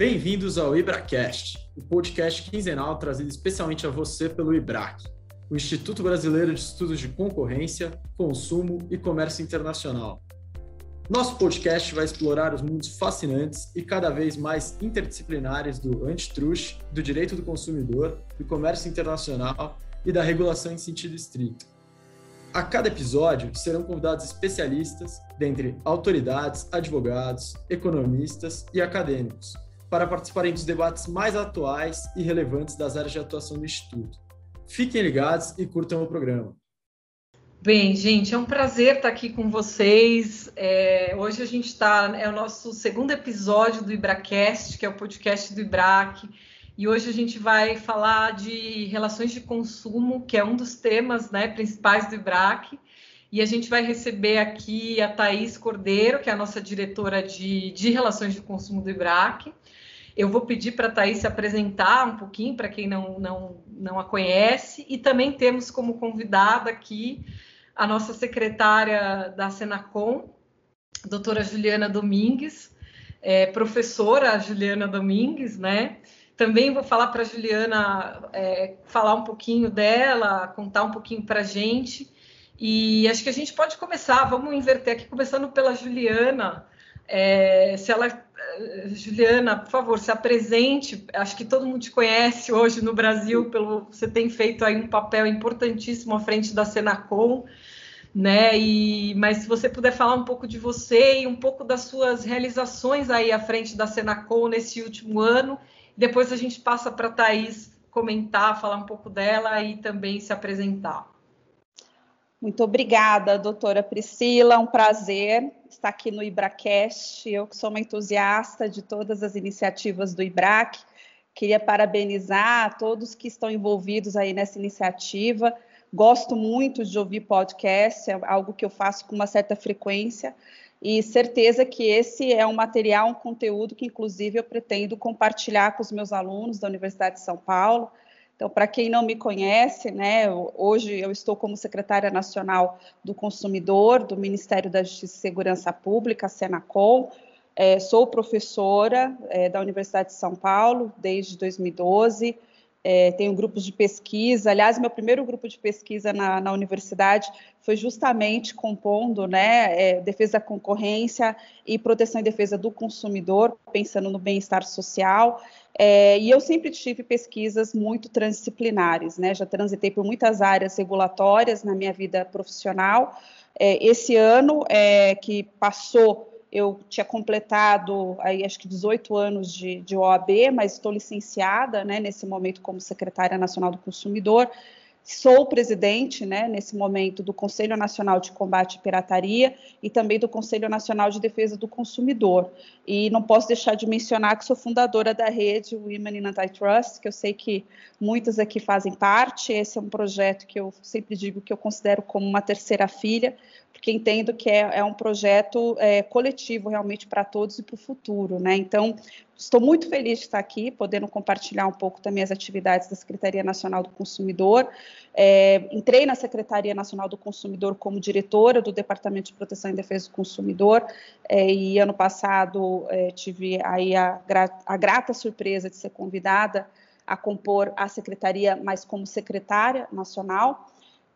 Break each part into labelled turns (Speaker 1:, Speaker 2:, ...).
Speaker 1: Bem-vindos ao IbraCast, o podcast quinzenal trazido especialmente a você pelo IBRAC, o Instituto Brasileiro de Estudos de Concorrência, Consumo e Comércio Internacional. Nosso podcast vai explorar os mundos fascinantes e cada vez mais interdisciplinares do antitrust, do direito do consumidor, do comércio internacional e da regulação em sentido estrito. A cada episódio serão convidados especialistas, dentre autoridades, advogados, economistas e acadêmicos, para participarem dos debates mais atuais e relevantes das áreas de atuação do Instituto. Fiquem ligados e curtam o programa.
Speaker 2: Bem, gente, é um prazer estar aqui com vocês. É, hoje a gente está, é o nosso segundo episódio do IbraCast, que é o podcast do IBRAC, e hoje a gente vai falar de relações de consumo, que é um dos temas né, principais do IBRAC, e a gente vai receber aqui a Thaís Cordeiro, que é a nossa diretora de, de relações de consumo do IBRAC. Eu vou pedir para a Thaís se apresentar um pouquinho para quem não, não, não a conhece, e também temos como convidada aqui a nossa secretária da Senacom, doutora Juliana Domingues, é, professora Juliana Domingues, né? Também vou falar para a Juliana é, falar um pouquinho dela, contar um pouquinho para a gente. E acho que a gente pode começar, vamos inverter aqui, começando pela Juliana. É, se ela, Juliana, por favor, se apresente. Acho que todo mundo te conhece hoje no Brasil, pelo você tem feito aí um papel importantíssimo à frente da Senacom né? E, mas se você puder falar um pouco de você e um pouco das suas realizações aí à frente da Senacom nesse último ano, depois a gente passa para a Thaís comentar, falar um pouco dela e também se apresentar.
Speaker 3: Muito obrigada, doutora Priscila. Um prazer estar aqui no IBRACast. Eu que sou uma entusiasta de todas as iniciativas do IBRAC, queria parabenizar todos que estão envolvidos aí nessa iniciativa. Gosto muito de ouvir podcast, é algo que eu faço com uma certa frequência e certeza que esse é um material, um conteúdo que, inclusive, eu pretendo compartilhar com os meus alunos da Universidade de São Paulo. Então, para quem não me conhece, né, hoje eu estou como secretária nacional do consumidor do Ministério da Justiça e Segurança Pública, Senacom. É, sou professora é, da Universidade de São Paulo desde 2012 é, tenho grupos de pesquisa. Aliás, meu primeiro grupo de pesquisa na, na universidade foi justamente compondo né, é, defesa da concorrência e proteção e defesa do consumidor, pensando no bem-estar social. É, e eu sempre tive pesquisas muito transdisciplinares, né? Já transitei por muitas áreas regulatórias na minha vida profissional. É, esse ano é, que passou eu tinha completado aí acho que 18 anos de, de OAB, mas estou licenciada, né, nesse momento como secretária nacional do consumidor. Sou presidente, né, nesse momento, do Conselho Nacional de Combate à Pirataria e também do Conselho Nacional de Defesa do Consumidor. E não posso deixar de mencionar que sou fundadora da rede Women in Antitrust, que eu sei que muitas aqui fazem parte. Esse é um projeto que eu sempre digo que eu considero como uma terceira filha, porque entendo que é, é um projeto é, coletivo realmente para todos e para o futuro, né? Então, estou muito feliz de estar aqui, podendo compartilhar um pouco também as atividades da Secretaria Nacional do Consumidor. É, entrei na Secretaria Nacional do Consumidor como diretora do Departamento de Proteção e Defesa do Consumidor, é, e ano passado é, tive aí a, a grata surpresa de ser convidada a compor a secretaria, mas como secretária nacional.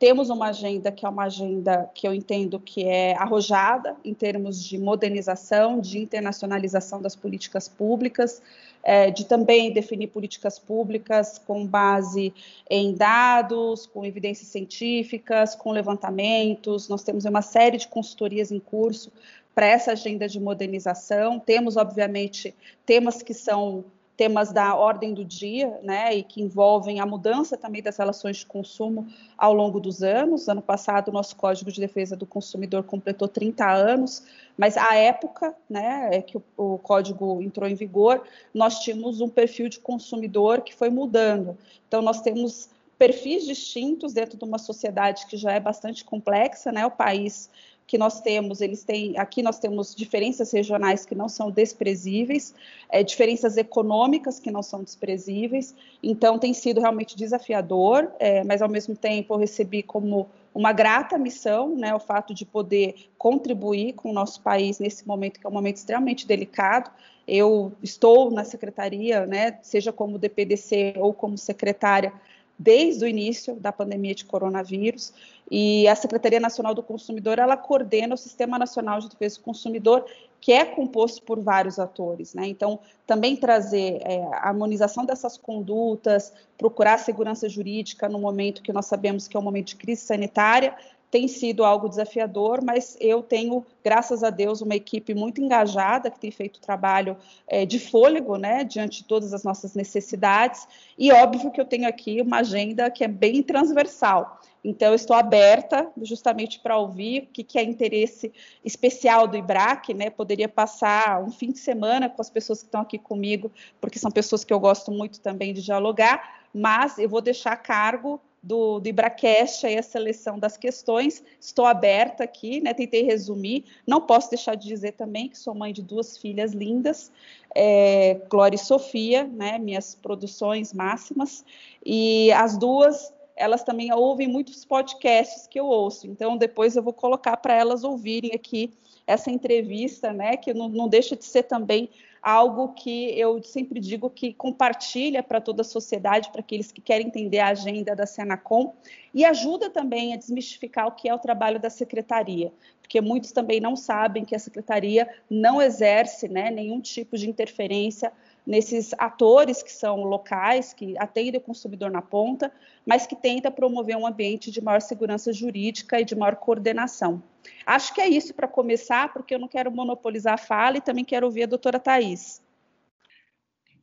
Speaker 3: Temos uma agenda que é uma agenda que eu entendo que é arrojada em termos de modernização, de internacionalização das políticas públicas, é, de também definir políticas públicas com base em dados, com evidências científicas, com levantamentos. Nós temos uma série de consultorias em curso para essa agenda de modernização. Temos, obviamente, temas que são temas da ordem do dia, né, e que envolvem a mudança também das relações de consumo ao longo dos anos. Ano passado, o nosso Código de Defesa do Consumidor completou 30 anos, mas à época, né, é que o, o código entrou em vigor, nós tínhamos um perfil de consumidor que foi mudando. Então, nós temos perfis distintos dentro de uma sociedade que já é bastante complexa, né? O país que nós temos, eles têm, aqui nós temos diferenças regionais que não são desprezíveis, é, diferenças econômicas que não são desprezíveis, então tem sido realmente desafiador, é, mas ao mesmo tempo eu recebi como uma grata missão, né, o fato de poder contribuir com o nosso país nesse momento que é um momento extremamente delicado. Eu estou na secretaria, né, seja como DPDC ou como secretária desde o início da pandemia de coronavírus e a Secretaria Nacional do Consumidor ela coordena o Sistema Nacional de Defesa do Consumidor que é composto por vários atores, né? Então também trazer é, a harmonização dessas condutas, procurar segurança jurídica no momento que nós sabemos que é um momento de crise sanitária, tem sido algo desafiador, mas eu tenho, graças a Deus, uma equipe muito engajada que tem feito trabalho é, de fôlego, né, diante de todas as nossas necessidades. E óbvio que eu tenho aqui uma agenda que é bem transversal. Então, eu estou aberta justamente para ouvir o que, que é interesse especial do IBRAC, né? Poderia passar um fim de semana com as pessoas que estão aqui comigo, porque são pessoas que eu gosto muito também de dialogar, mas eu vou deixar a cargo do, do Ibracast aí a seleção das questões. Estou aberta aqui, né? Tentei resumir. Não posso deixar de dizer também que sou mãe de duas filhas lindas, é, Glória e Sofia, né? Minhas produções máximas. E as duas elas também ouvem muitos podcasts que eu ouço. Então, depois eu vou colocar para elas ouvirem aqui essa entrevista, né? Que não, não deixa de ser também algo que eu sempre digo que compartilha para toda a sociedade, para aqueles que querem entender a agenda da Senacom, e ajuda também a desmistificar o que é o trabalho da secretaria, porque muitos também não sabem que a secretaria não exerce né, nenhum tipo de interferência nesses atores que são locais, que atendem o consumidor na ponta, mas que tenta promover um ambiente de maior segurança jurídica e de maior coordenação. Acho que é isso para começar, porque eu não quero monopolizar a fala e também quero ouvir a doutora Thais.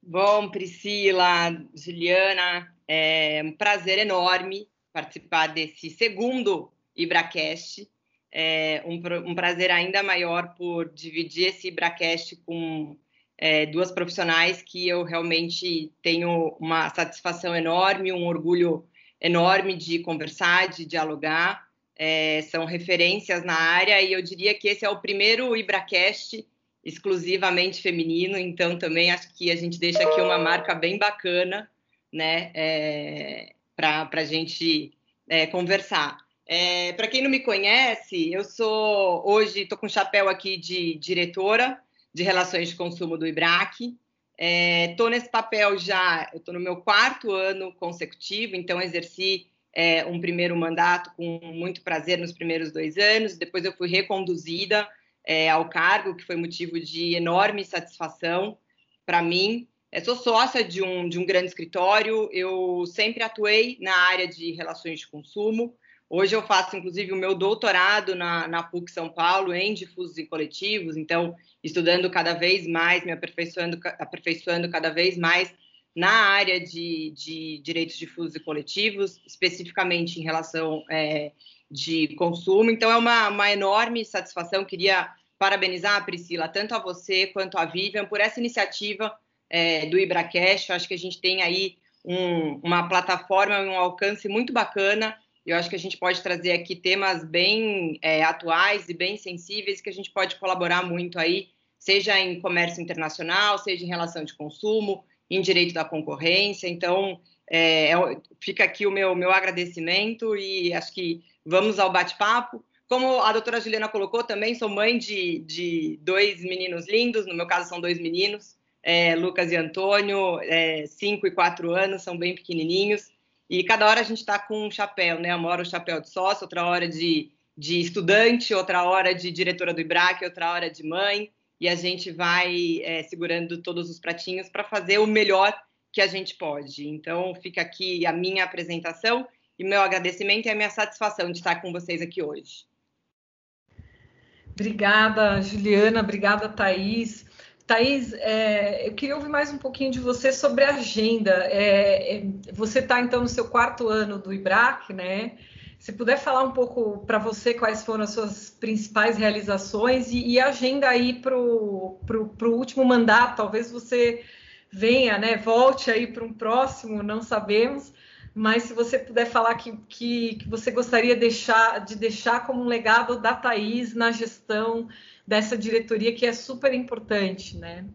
Speaker 4: Bom, Priscila, Juliana, é um prazer enorme participar desse segundo IbraCast. É um, prazer ainda maior por dividir esse IbraCast com é, duas profissionais que eu realmente tenho uma satisfação enorme, um orgulho enorme de conversar, de dialogar. É, são referências na área e eu diria que esse é o primeiro IbraCast exclusivamente feminino, então também acho que a gente deixa aqui uma marca bem bacana, né, é, para a gente é, conversar. É, para quem não me conhece, eu sou hoje estou com o chapéu aqui de diretora de Relações de Consumo do IBRAC. Estou é, nesse papel já, estou no meu quarto ano consecutivo, então exerci é, um primeiro mandato com muito prazer nos primeiros dois anos, depois eu fui reconduzida é, ao cargo, que foi motivo de enorme satisfação para mim. Eu sou sócia de um, de um grande escritório, eu sempre atuei na área de relações de consumo, Hoje eu faço, inclusive, o meu doutorado na, na PUC São Paulo em difusos e coletivos, então, estudando cada vez mais, me aperfeiçoando, aperfeiçoando cada vez mais na área de, de direitos difusos e coletivos, especificamente em relação é, de consumo. Então, é uma, uma enorme satisfação. Queria parabenizar a Priscila, tanto a você quanto a Vivian, por essa iniciativa é, do IbraCast. Acho que a gente tem aí um, uma plataforma, um alcance muito bacana eu acho que a gente pode trazer aqui temas bem é, atuais e bem sensíveis que a gente pode colaborar muito aí, seja em comércio internacional, seja em relação de consumo, em direito da concorrência. Então, é, é, fica aqui o meu, meu agradecimento e acho que vamos ao bate-papo. Como a doutora Juliana colocou, também sou mãe de, de dois meninos lindos, no meu caso são dois meninos, é, Lucas e Antônio, é, cinco e quatro anos, são bem pequenininhos. E cada hora a gente está com um chapéu, né? Uma hora o chapéu de sócio, outra hora de, de estudante, outra hora de diretora do IBRAC, outra hora de mãe. E a gente vai é, segurando todos os pratinhos para fazer o melhor que a gente pode. Então, fica aqui a minha apresentação e meu agradecimento e a minha satisfação de estar com vocês aqui hoje.
Speaker 2: Obrigada, Juliana. Obrigada, Thaís. Thaís, é, eu queria ouvir mais um pouquinho de você sobre a agenda. É, é você está, então, no seu quarto ano do IBRAC, né? Se puder falar um pouco para você quais foram as suas principais realizações e, e agenda aí para o último mandato, talvez você venha, né? Volte aí para um próximo, não sabemos, mas se você puder falar que, que, que você gostaria deixar, de deixar como um legado da Thaís na gestão dessa diretoria, que é super importante, né?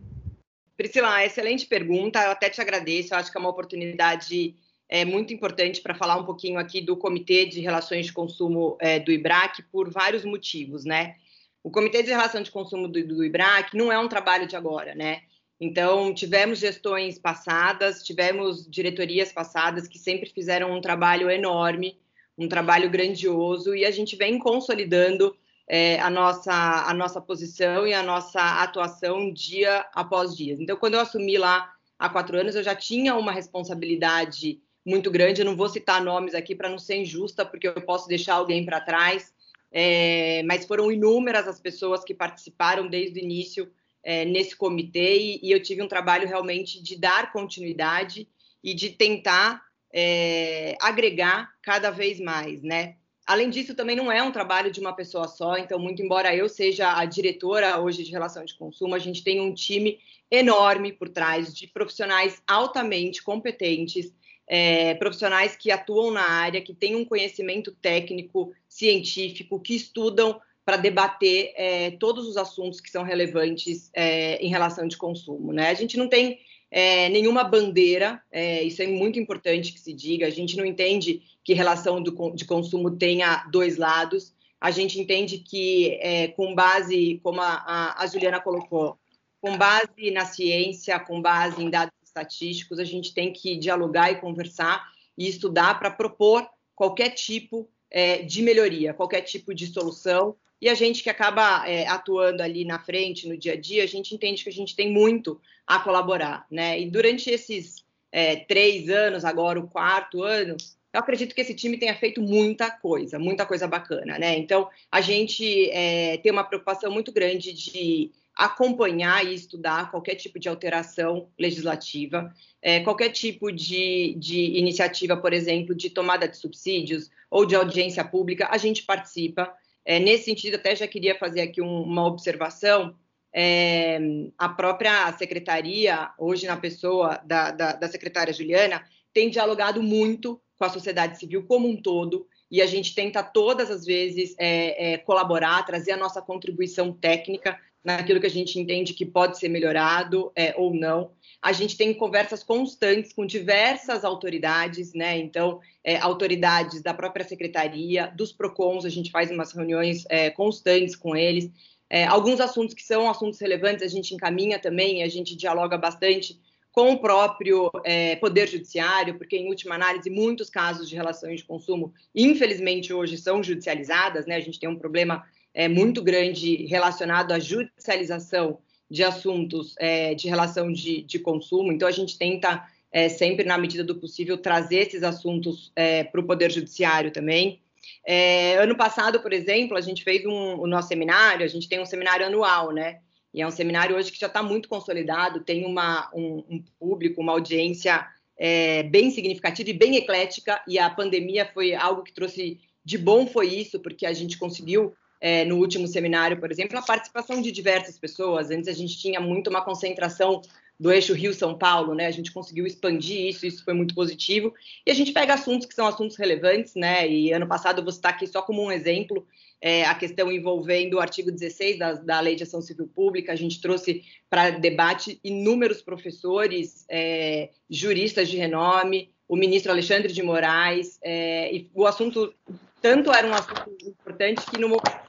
Speaker 4: Priscila, excelente pergunta, eu até te agradeço, eu acho que é uma oportunidade é, muito importante para falar um pouquinho aqui do Comitê de Relações de Consumo é, do IBRAC por vários motivos, né? O Comitê de Relação de Consumo do, do IBRAC não é um trabalho de agora, né? Então, tivemos gestões passadas, tivemos diretorias passadas que sempre fizeram um trabalho enorme, um trabalho grandioso, e a gente vem consolidando é, a, nossa, a nossa posição e a nossa atuação dia após dia. Então, quando eu assumi lá há quatro anos, eu já tinha uma responsabilidade muito grande. Eu não vou citar nomes aqui para não ser injusta, porque eu posso deixar alguém para trás, é, mas foram inúmeras as pessoas que participaram desde o início é, nesse comitê e, e, eu tive um trabalho realmente de dar continuidade e de tentar é, agregar cada vez mais, né? Além disso, também não é um trabalho de uma pessoa só, então, muito embora eu seja a diretora hoje de relação de consumo, a gente tem um time enorme por trás de profissionais altamente competentes, é, profissionais que atuam na área, que têm um conhecimento técnico, científico, que estudam para debater é, todos os assuntos que são relevantes é, em relação de consumo. Né? A gente não tem é, nenhuma bandeira, é, isso é muito importante que se diga, a gente não entende que relação do, de consumo tenha dois lados, a gente entende que, é, com base, como a, a Juliana colocou, com base na ciência, com base em dados estatísticos, a gente tem que dialogar e conversar. E estudar para propor qualquer tipo é, de melhoria, qualquer tipo de solução. E a gente que acaba é, atuando ali na frente, no dia a dia, a gente entende que a gente tem muito a colaborar, né? E durante esses é, três anos, agora o quarto ano, eu acredito que esse time tenha feito muita coisa, muita coisa bacana, né? Então, a gente é, tem uma preocupação muito grande de acompanhar e estudar qualquer tipo de alteração legislativa, é, qualquer tipo de, de iniciativa, por exemplo, de tomada de subsídios ou de audiência pública, a gente participa. É, nesse sentido, até já queria fazer aqui um, uma observação. É, a própria secretaria, hoje na pessoa da, da, da secretária Juliana, tem dialogado muito com a sociedade civil como um todo, e a gente tenta todas as vezes é, é, colaborar, trazer a nossa contribuição técnica naquilo que a gente entende que pode ser melhorado é, ou não. A gente tem conversas constantes com diversas autoridades, né? Então, é, autoridades da própria secretaria, dos PROCONs, a gente faz umas reuniões é, constantes com eles. É, alguns assuntos que são assuntos relevantes a gente encaminha também, a gente dialoga bastante com o próprio é, Poder Judiciário, porque, em última análise, muitos casos de relações de consumo, infelizmente, hoje são judicializadas, né? A gente tem um problema é, muito grande relacionado à judicialização de assuntos é, de relação de, de, consumo. Então, a gente tenta, é, sempre, na medida do possível, trazer esses assuntos é, para o Poder Judiciário também. É, ano passado, por exemplo, a gente fez um, o nosso seminário, a gente tem um seminário anual, né? E é um seminário hoje que já está muito consolidado, tem uma, um, um público, uma audiência é, bem significativa e bem eclética, e a pandemia foi algo que trouxe de bom foi isso, porque a gente conseguiu é, no último seminário, por exemplo, a participação de diversas pessoas. Antes a gente tinha muito uma concentração do eixo Rio-São Paulo, né? A gente conseguiu expandir isso, isso foi muito positivo. E a gente pega assuntos que são assuntos relevantes, né? E ano passado eu vou citar aqui só como um exemplo é, a questão envolvendo o artigo 16 da, da Lei de Ação Civil Pública. A gente trouxe para debate inúmeros professores, é, juristas de renome, o ministro Alexandre de Moraes, é, e o assunto tanto era um assunto importante que no momento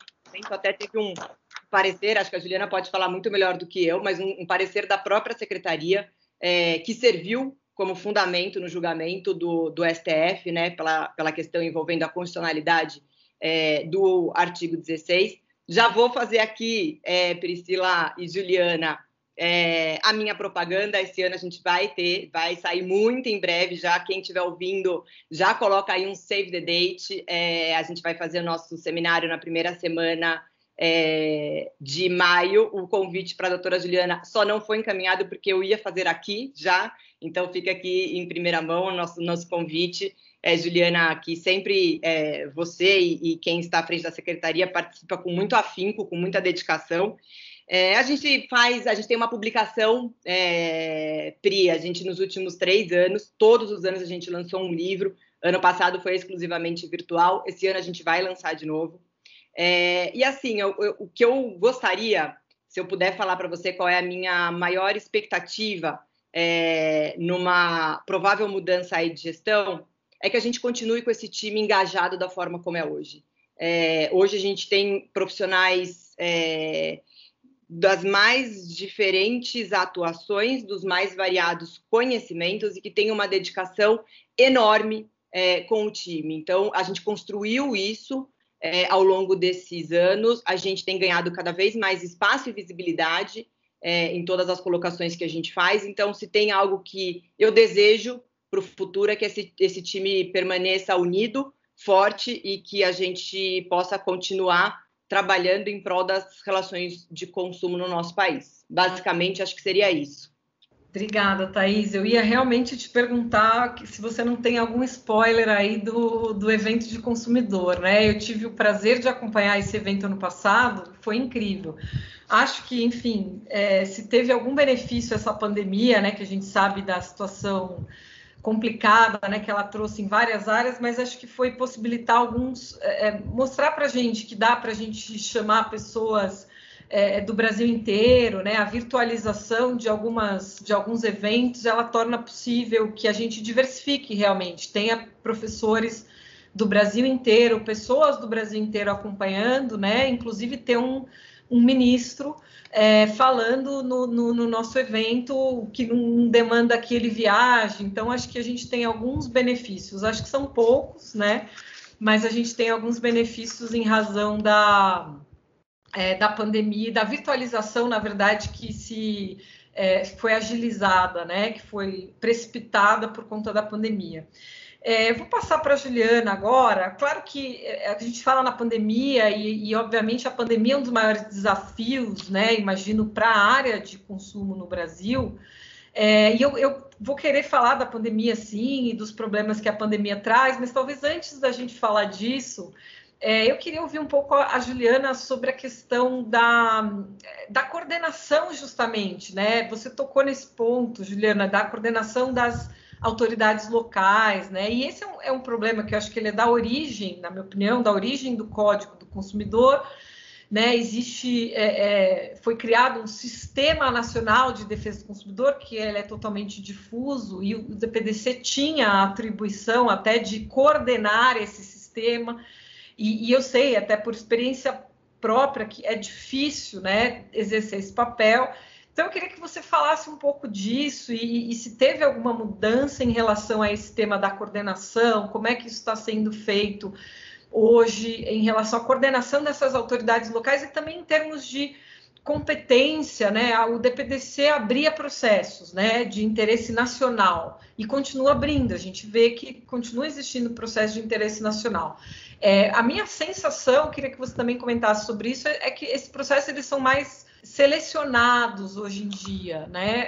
Speaker 4: até teve um parecer, acho que a Juliana pode falar muito melhor do que eu, mas um, um parecer da própria secretaria é, que serviu como fundamento no julgamento do, do STF, né, pela, pela questão envolvendo a constitucionalidade é, do artigo 16. Já vou fazer aqui, é, Priscila e Juliana, é, a minha propaganda esse ano a gente vai ter, vai sair muito em breve já. Quem estiver ouvindo, já coloca aí um save the date. É, a gente vai fazer o nosso seminário na primeira semana é, de maio. O convite para a doutora Juliana só não foi encaminhado porque eu ia fazer aqui já, então fica aqui em primeira mão o nosso, nosso convite. É, Juliana, que sempre é, você e, e, quem está à frente da secretaria participa com muito afinco, com muita dedicação. É, a gente faz, a gente tem uma publicação, é, Pri, a gente nos últimos três anos, todos os anos a gente lançou um livro. Ano passado foi exclusivamente virtual, esse ano a gente vai lançar de novo. É, e assim, eu, eu, o que eu gostaria, se eu puder falar para você qual é a minha maior expectativa é, numa provável mudança aí de gestão, é que a gente continue com esse time engajado da forma como é hoje. É, hoje a gente tem profissionais é, das mais diferentes atuações, dos mais variados conhecimentos e que tem uma dedicação enorme é, com o time. Então, a gente construiu isso é, ao longo desses anos, a gente tem ganhado cada vez mais espaço e visibilidade é, em todas as colocações que a gente faz. Então, se tem algo que eu desejo para o futuro é que esse, esse time permaneça unido, forte e que a gente possa continuar trabalhando em prol das relações de consumo no nosso país. Basicamente, acho que seria isso.
Speaker 2: Obrigada, Thaís. Eu ia realmente te perguntar se você não tem algum spoiler aí do, do evento de consumidor, né? Eu tive o prazer de acompanhar esse evento ano passado, foi incrível. Acho que, enfim, é, se teve algum benefício essa pandemia, né, que a gente sabe da situação complicada, né, que ela trouxe em várias áreas, mas acho que foi possibilitar alguns, é, é mostrar para a gente que dá para a gente chamar pessoas é, do Brasil inteiro, né, a virtualização de algumas, de alguns eventos, ela torna possível que a gente diversifique realmente, tenha professores do Brasil inteiro, pessoas do Brasil inteiro acompanhando, né, inclusive ter um, um ministro é, falando no, no, no, nosso evento que não demanda que ele viaje. Então, acho que a gente tem alguns benefícios. Acho que são poucos, né? Mas a gente tem alguns benefícios em razão da, é, da pandemia, da virtualização, na verdade, que se é, foi agilizada, né? Que foi precipitada por conta da pandemia. É, vou passar para a Juliana agora. Claro que é, a gente fala na pandemia e, e, obviamente, a pandemia é um dos maiores desafios, né? Imagino, para a área de consumo no Brasil. É, e eu, eu, vou querer falar da pandemia, sim, e dos problemas que a pandemia traz, mas talvez antes da gente falar disso, é, eu queria ouvir um pouco a Juliana sobre a questão da, da coordenação, justamente, né? Você tocou nesse ponto, Juliana, da coordenação das autoridades locais, né? E esse é um, é um, problema que eu acho que ele é da origem, na minha opinião, da origem do Código do Consumidor, né? Existe, é, é, foi criado um Sistema Nacional de Defesa do Consumidor que ele é totalmente difuso e o DPDC tinha a atribuição até de coordenar esse sistema e, e eu sei até por experiência própria que é difícil, né? Exercer esse papel então, eu queria que você falasse um pouco disso e, e, se teve alguma mudança em relação a esse tema da coordenação, como é que isso está sendo feito hoje em relação à coordenação dessas autoridades locais e também em termos de competência, né? O DPDC abria processos, né, de interesse nacional e continua abrindo. A gente vê que continua existindo processo de interesse nacional. É, a minha sensação, queria que você também comentasse sobre isso, é, que esse processo eles são mais selecionados hoje em dia, né?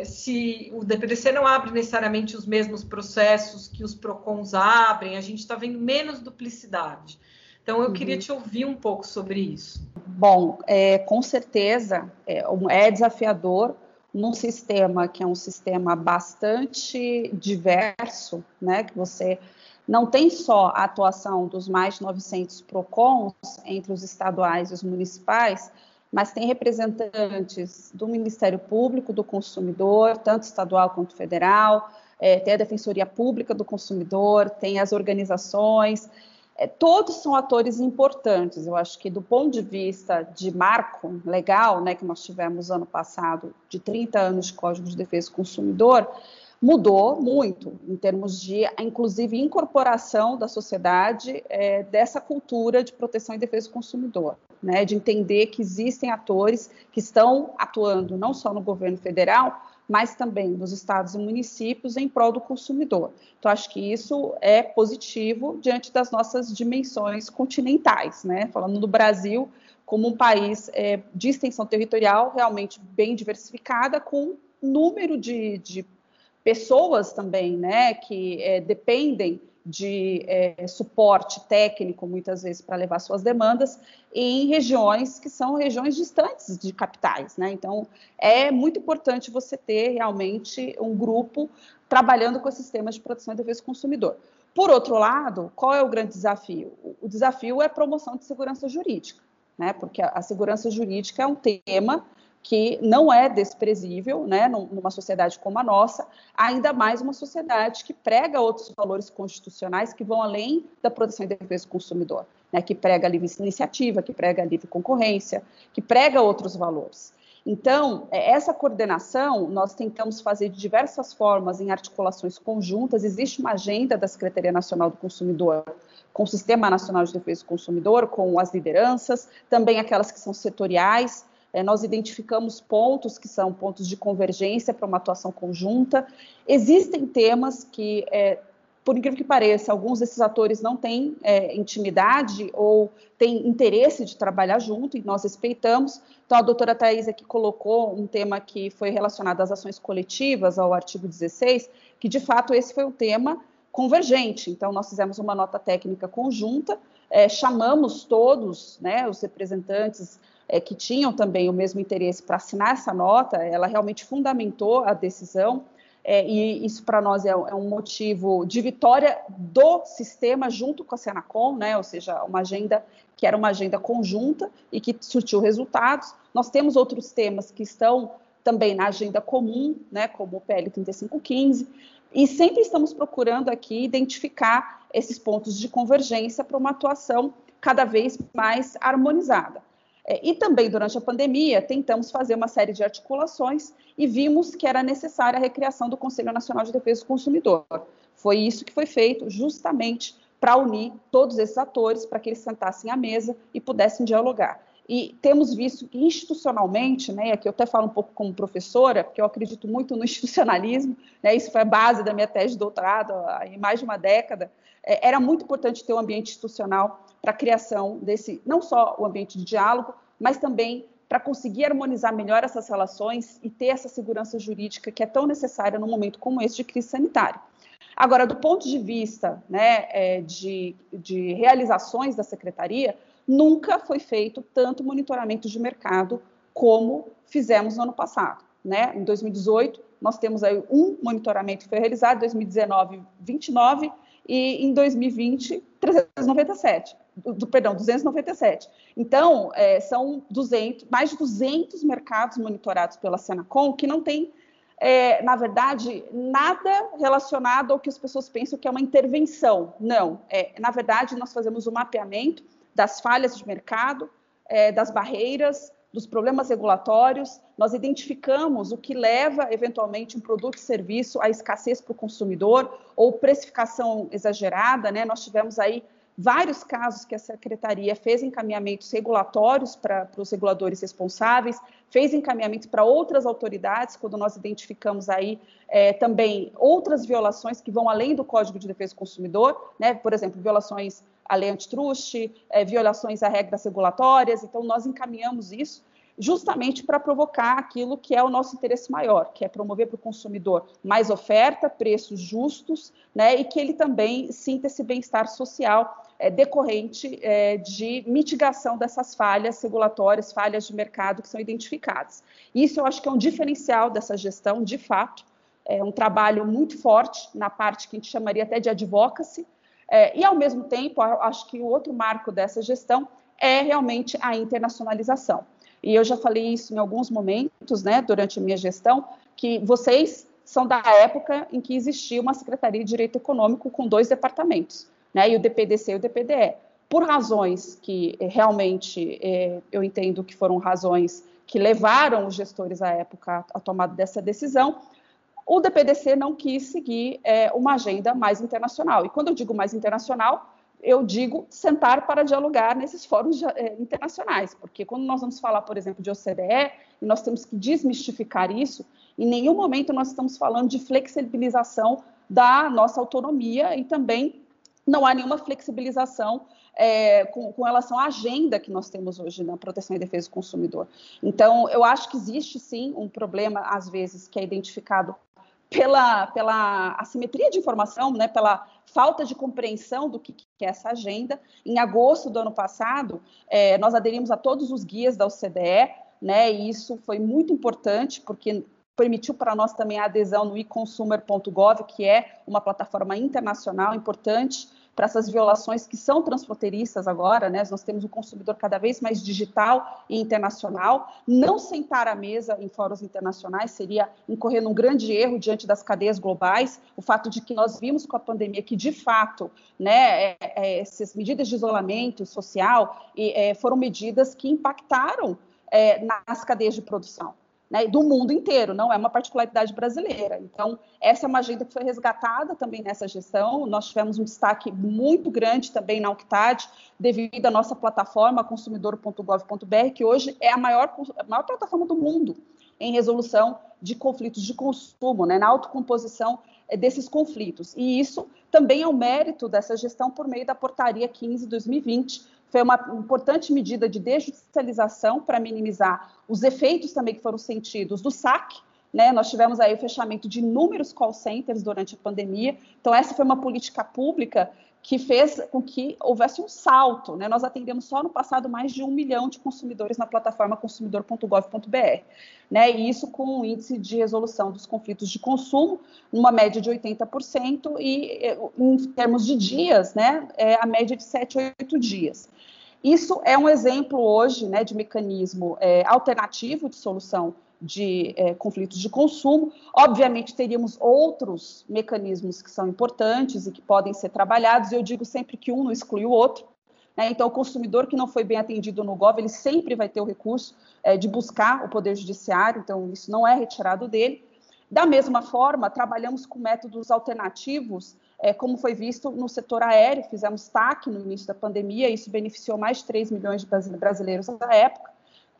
Speaker 2: É, se o DPDC não abre necessariamente os mesmos processos que os PROCONs abrem, a gente está vendo menos duplicidade. Então, eu uhum. queria te ouvir um pouco sobre isso.
Speaker 3: Bom, é, com certeza é, é desafiador num sistema que é um sistema bastante diverso, né? Que você não tem só a atuação dos mais de 900 PROCONs entre os estaduais e os municipais, mas tem representantes do Ministério Público do Consumidor, tanto estadual quanto federal, é, tem a Defensoria Pública do Consumidor, tem as organizações, é, todos são atores importantes. Eu acho que do ponto de vista de marco legal, né, que nós tivemos ano passado, de 30 anos de Código de Defesa do Consumidor, mudou muito em termos de, inclusive, incorporação da sociedade é, dessa cultura de proteção e defesa do consumidor, né, de entender que existem atores que estão atuando não só no governo federal, mas também nos estados e municípios em prol do consumidor. Então, acho que isso é positivo diante das nossas dimensões continentais, né, falando do Brasil como um país é, de extensão territorial realmente bem diversificada, com número de, de pessoas também, né, que é, dependem de é, suporte técnico, muitas vezes, para levar suas demandas, em regiões que são regiões distantes de capitais. Né? Então, é muito importante você ter realmente um grupo trabalhando com esses temas de proteção e defesa do consumidor. Por outro lado, qual é o grande desafio? O desafio é a promoção de segurança jurídica, né? porque a segurança jurídica é um tema que não é desprezível, né, numa sociedade como a nossa, ainda mais uma sociedade que prega outros valores constitucionais que vão além da proteção e defesa do consumidor, né, que prega a livre iniciativa, que prega a livre concorrência, que prega outros valores. Então, é, essa coordenação nós tentamos fazer de diversas formas em articulações conjuntas. Existe uma agenda da Secretaria Nacional do Consumidor com o Sistema Nacional de Defesa do Consumidor, com as lideranças, também aquelas que são setoriais, é, nós identificamos pontos que são pontos de convergência para uma atuação conjunta. Existem temas que, é, por incrível que pareça, alguns desses atores não têm é, intimidade ou têm interesse de trabalhar junto e nós respeitamos. Então, a doutora Thais aqui colocou um tema que foi relacionado às ações coletivas, ao artigo 16, que de fato esse foi um tema convergente. Então, nós fizemos uma nota técnica conjunta, é, chamamos todos, né, os representantes é, que tinham também o mesmo interesse para assinar essa nota, ela realmente fundamentou a decisão, é, e isso para nós é, é, um motivo de vitória do sistema junto com a Senacom, né, ou seja, uma agenda que era uma agenda conjunta e que surtiu resultados. Nós temos outros temas que estão também na agenda comum, né, como o PL 3515, e sempre estamos procurando aqui identificar esses pontos de convergência para uma atuação cada vez mais harmonizada. É, e também durante a pandemia tentamos fazer uma série de articulações e vimos que era necessária a recriação do Conselho Nacional de Defesa do Consumidor. Foi isso que foi feito justamente para unir todos esses atores, para que eles sentassem à mesa e pudessem dialogar. E temos visto que institucionalmente, né, aqui eu até falo um pouco como professora, porque eu acredito muito no institucionalismo, né, isso foi a base da minha tese de doutorado há mais de uma década, é, era muito importante ter um ambiente institucional para a criação desse, não só o ambiente de diálogo, mas também para conseguir harmonizar melhor essas relações e ter essa segurança jurídica que é tão necessária num momento como esse de crise sanitária. Agora, do ponto de vista né, é, de, de realizações da secretaria, nunca foi feito tanto monitoramento de mercado como fizemos no ano passado. Né? Em 2018, nós temos aí um monitoramento que foi realizado, em 2019, 29, e em 2020, 397. Do, perdão, 297. Então, é, são 200, mais de 200 mercados monitorados pela Senacom que não tem, é, na verdade, nada relacionado ao que as pessoas pensam que é uma intervenção. Não. É, na verdade, nós fazemos o um mapeamento das falhas de mercado, é, das barreiras, dos problemas regulatórios, nós identificamos o que leva, eventualmente, um produto e serviço à escassez para o consumidor ou precificação exagerada. Né? Nós tivemos aí vários casos que a Secretaria fez encaminhamentos regulatórios para, os reguladores responsáveis, fez encaminhamentos para outras autoridades, quando nós identificamos aí é, também outras violações que vão além do Código de Defesa do Consumidor, né? por exemplo, violações à lei antitruste, é, violações a regras regulatórias, então nós encaminhamos isso justamente para provocar aquilo que é o nosso interesse maior, que é promover para o consumidor mais oferta, preços justos, né, e que ele também sinta esse bem-estar social é, decorrente é, de mitigação dessas falhas regulatórias, falhas de mercado que são identificadas. Isso eu acho que é um diferencial dessa gestão, de fato, é um trabalho muito forte na parte que a gente chamaria até de advocacy, é, e ao mesmo tempo, acho que o outro marco dessa gestão é realmente a internacionalização. E eu já falei isso em alguns momentos, né, durante a minha gestão, que vocês são da época em que existia uma Secretaria de Direito Econômico com dois departamentos, né, e o DPDC e o DPDE. Por razões que eh, realmente é, eu entendo que foram razões que levaram os gestores à época à tomada dessa decisão, o DPDC não quis seguir é, uma agenda mais internacional. E quando eu digo mais internacional, eu digo sentar para dialogar nesses fóruns internacionais, porque quando nós vamos falar, por exemplo, de OCDE, e nós temos que desmistificar isso, em nenhum momento nós estamos falando de flexibilização da nossa autonomia e também não há nenhuma flexibilização é, com, com, relação à agenda que nós temos hoje na proteção e defesa do consumidor. Então, eu acho que existe sim um problema, às vezes, que é identificado pela, pela assimetria de informação, né, pela falta de compreensão do que, que é essa agenda. Em agosto do ano passado, é, nós aderimos a todos os guias da OCDE, né? E isso foi muito importante, porque permitiu para nós também a adesão no econsumer.gov, que é uma plataforma internacional importante para essas violações que são transfronteiriças agora, né? Nós temos um consumidor cada vez mais digital e internacional. Não sentar à mesa em fóruns internacionais seria incorrer num grande erro diante das cadeias globais. O fato de que nós vimos com a pandemia que, de fato, né, é, é, essas medidas de isolamento social e, é, foram medidas que impactaram é, nas cadeias de produção né, do mundo inteiro, não é uma particularidade brasileira. Então, essa é uma agenda que foi resgatada também nessa gestão. Nós tivemos um destaque muito grande também na UNCTAD, devido à nossa plataforma consumidor.gov.br, que hoje é a maior, a maior plataforma do mundo em resolução de conflitos de consumo, né, na autocomposição eh, desses conflitos. E isso também é um mérito dessa gestão por meio da portaria 15/2020, foi uma importante medida de desjudicialização para minimizar os efeitos também que foram sentidos do saque. Né? Nós tivemos aí o fechamento de inúmeros call centers durante a pandemia. Então, essa foi uma política pública que fez com que houvesse um salto. Né? Nós atendemos só no passado mais de um milhão de consumidores na plataforma consumidor.gov.br. Né? E isso com um índice de resolução dos conflitos de consumo, numa média de 80%, e em termos de dias, né? é a média de 7, 8 dias. Isso é um exemplo hoje né, de mecanismo é, alternativo de solução de é, conflitos de consumo. Obviamente, teríamos outros mecanismos que são importantes e que podem ser trabalhados, eu digo sempre que um não exclui o outro. Né? Então, o consumidor que não foi bem atendido no GOV, ele sempre vai ter o recurso é, de buscar o Poder Judiciário, então isso não é retirado dele. Da mesma forma, trabalhamos com métodos alternativos é, como foi visto no setor aéreo, fizemos TAC no início da pandemia, isso beneficiou mais de 3 milhões de brasileiros na época.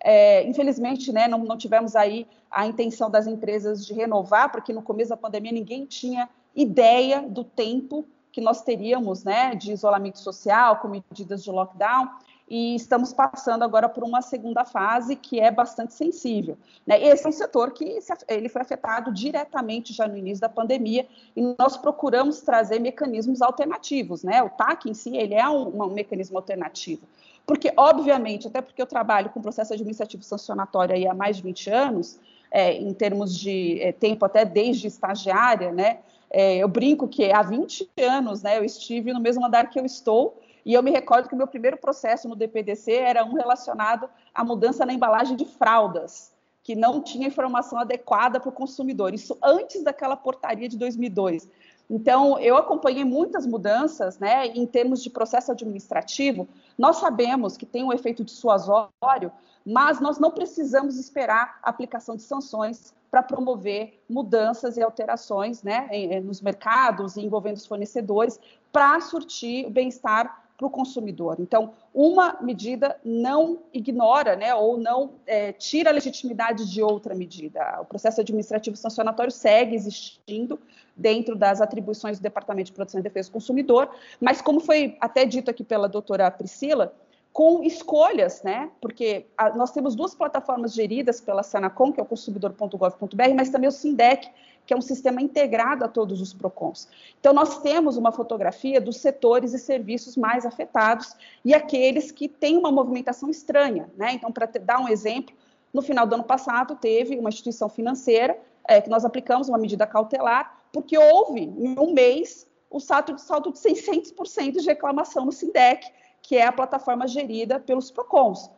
Speaker 3: É, infelizmente, né, não, não, tivemos aí a intenção das empresas de renovar, porque no começo da pandemia ninguém tinha ideia do tempo que nós teríamos né, de isolamento social, com medidas de lockdown e estamos passando agora por uma segunda fase que é bastante sensível. Né? Esse é um setor que ele foi afetado diretamente já no início da pandemia e nós procuramos trazer mecanismos alternativos. Né? O TAC em si ele é um, um mecanismo alternativo. Porque, obviamente, até porque eu trabalho com processo administrativo sancionatório aí há mais de 20 anos, é, em termos de é, tempo até desde estagiária, né? É, eu brinco que há 20 anos né, eu estive no mesmo andar que eu estou, e eu me recordo que o meu primeiro processo no DPDC era um relacionado à mudança na embalagem de fraldas, que não tinha informação adequada para o consumidor. Isso antes daquela portaria de 2002. Então, eu acompanhei muitas mudanças, né, em termos de processo administrativo. Nós sabemos que tem um efeito dissuasório, mas nós não precisamos esperar a aplicação de sanções para promover mudanças e alterações, né, nos mercados envolvendo os fornecedores, para surtir o bem-estar para o consumidor. Então, uma medida não ignora, né, ou não é, tira a legitimidade de outra medida. O processo administrativo sancionatório segue existindo dentro das atribuições do Departamento de Proteção e Defesa do Consumidor, mas como foi até dito aqui pela doutora Priscila, com escolhas, né? Porque a, nós temos duas plataformas geridas pela Sanacom, que é o consumidor.gov.br, mas também o Sindec, que é um sistema integrado a todos os PROCONs. Então, nós temos uma fotografia dos setores e serviços mais afetados e aqueles que têm uma movimentação estranha. Né? Então, para dar um exemplo, no final do ano passado, teve uma instituição financeira é, que nós aplicamos uma medida cautelar, porque houve, em um mês, o salto de, salto de 600% de reclamação no SINDEC, que é a plataforma gerida pelos PROCONs.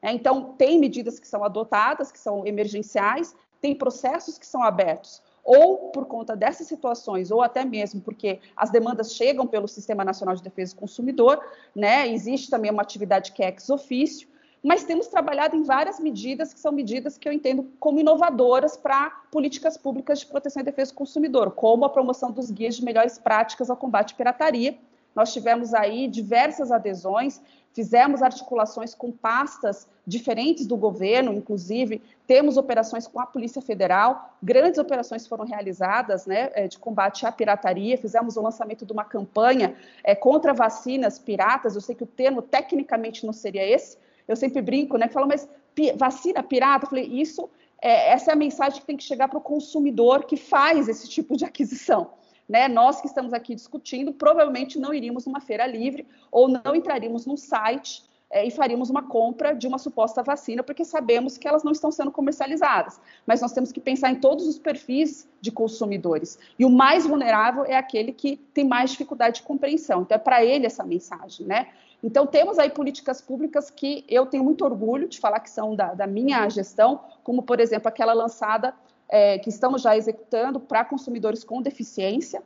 Speaker 3: É, então, tem medidas que são adotadas, que são emergenciais, tem processos que são abertos ou por conta dessas situações, ou até mesmo porque as demandas chegam pelo Sistema Nacional de Defesa do Consumidor, né? Existe também uma atividade que é ex ofício, mas temos trabalhado em várias medidas que são medidas que eu entendo como inovadoras para políticas públicas de proteção e defesa do consumidor, como a promoção dos guias de melhores práticas ao combate à pirataria. Nós tivemos aí diversas adesões, fizemos articulações com pastas diferentes do governo, inclusive temos operações com a Polícia Federal, grandes operações foram realizadas né, é, de combate à pirataria, fizemos o lançamento de uma campanha é, contra vacinas piratas, eu sei que o termo tecnicamente não seria esse, eu sempre brinco, né, falo, mas vacina pirata, eu falei, isso, é, essa é a mensagem que tem que chegar para o consumidor que faz esse tipo de aquisição, né, nós que estamos aqui discutindo, provavelmente não iríamos numa feira livre ou não entraríamos num site é, e faríamos uma compra de uma suposta vacina, porque sabemos que elas não estão sendo comercializadas. Mas nós temos que pensar em todos os perfis de consumidores. E o mais vulnerável é aquele que tem mais dificuldade de compreensão. Então, é para ele essa mensagem, né? Então, temos aí políticas públicas que eu tenho muito orgulho de falar que são da, da minha gestão, como, por exemplo, aquela lançada é, que estamos já executando para consumidores com deficiência,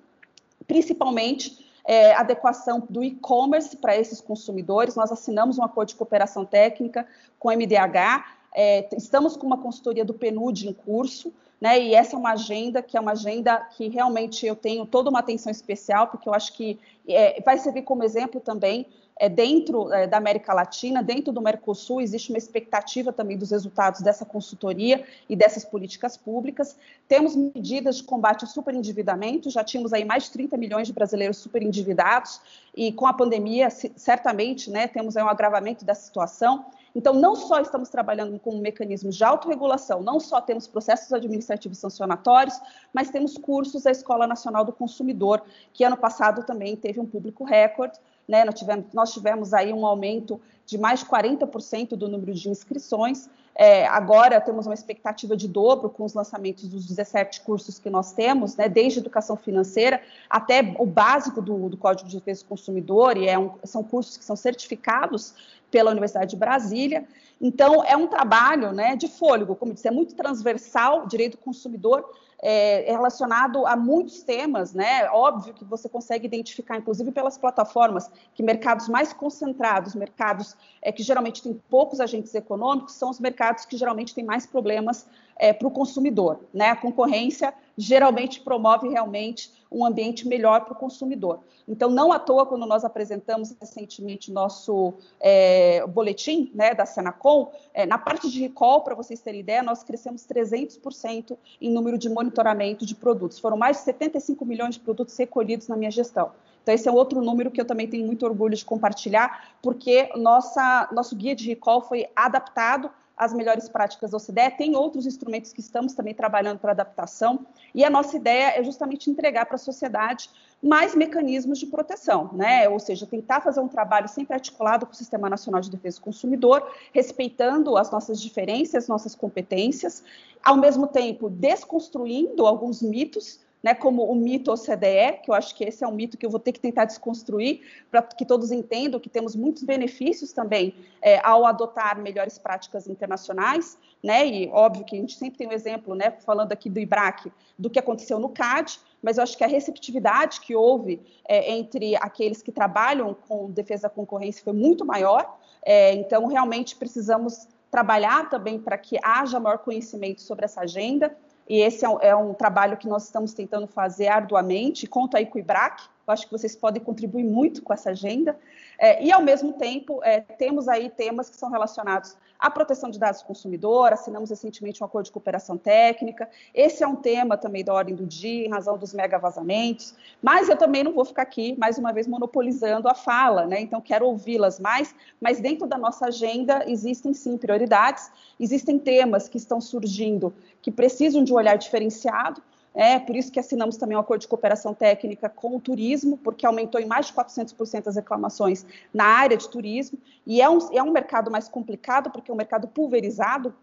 Speaker 3: principalmente é, adequação do e-commerce para esses consumidores. Nós assinamos um acordo de cooperação técnica com o MDH, é, estamos com uma consultoria do PNUD em curso, né, e essa é uma agenda que é uma agenda que realmente eu tenho toda uma atenção especial, porque eu acho que é, vai servir como exemplo também é, dentro é, da América Latina, dentro do Mercosul, existe uma expectativa também dos resultados dessa consultoria e dessas políticas públicas. Temos medidas de combate ao superendividamento, já tínhamos aí mais de 30 milhões de brasileiros superendividados, e com a pandemia, certamente, né, temos aí um agravamento da situação. Então, não só estamos trabalhando com mecanismos de autorregulação, não só temos processos administrativos sancionatórios, mas temos cursos da Escola Nacional do Consumidor, que ano passado também teve um público recorde, né? Nós, tivemos, nós tivemos aí um aumento de mais de 40% do número de inscrições. É, agora temos uma expectativa de dobro com os lançamentos dos 17 cursos que nós temos, né, desde educação financeira até o básico do, do Código de Defesa do Consumidor, e é um, são cursos que são certificados pela Universidade de Brasília. Então, é um trabalho né, de fôlego, como disse, é muito transversal, direito do consumidor, é, é, relacionado a muitos temas, né? Óbvio que você consegue identificar, inclusive pelas plataformas, que mercados mais concentrados, mercados é, que geralmente têm poucos agentes econômicos, são os mercados que geralmente têm mais problemas é, para o consumidor, né? A concorrência geralmente promove realmente um ambiente melhor para o consumidor. Então, não à toa, quando nós apresentamos recentemente nosso é, boletim né, da Senacom, é, na parte de recall, para vocês terem ideia, nós crescemos 300% em número de monitoramento de produtos. Foram mais de 75 milhões de produtos recolhidos na minha gestão. Então, esse é outro número que eu também tenho muito orgulho de compartilhar, porque nossa, nosso guia de recall foi adaptado as melhores práticas da OCDE, tem outros instrumentos que estamos também trabalhando para adaptação, e a nossa ideia é justamente entregar para a sociedade mais mecanismos de proteção, né? Ou seja, tentar fazer um trabalho sempre articulado com o Sistema Nacional de Defesa do Consumidor, respeitando as nossas diferenças, nossas competências, ao mesmo tempo desconstruindo alguns mitos né, como o mito OCDE, que eu acho que esse é um mito que eu vou ter que tentar desconstruir, para que todos entendam que temos muitos benefícios também é, ao adotar melhores práticas internacionais, né, e óbvio que a gente sempre tem um exemplo, né, falando aqui do IBRAC, do que aconteceu no CAD, mas eu acho que a receptividade que houve é, entre aqueles que trabalham com defesa da concorrência foi muito maior, é, então realmente precisamos trabalhar também para que haja maior conhecimento sobre essa agenda, e esse é um, é um, trabalho que nós estamos tentando fazer arduamente. Conto aí com o IBRAC, eu acho que vocês podem contribuir muito com essa agenda. É, e, ao mesmo tempo, é, temos aí temas que são relacionados à proteção de dados do consumidor, assinamos recentemente um acordo de cooperação técnica. Esse é um tema também da ordem do dia, em razão dos mega vazamentos. Mas eu também não vou ficar aqui, mais uma vez, monopolizando a fala, né? Então, quero ouvi-las mais, mas dentro da nossa agenda existem sim prioridades, existem temas que estão surgindo que precisam de um olhar diferenciado. É por isso que assinamos também um acordo de cooperação técnica com o turismo, porque aumentou em mais de 400% as reclamações na área de turismo, e é um, é um mercado mais complicado, porque é um mercado pulverizado,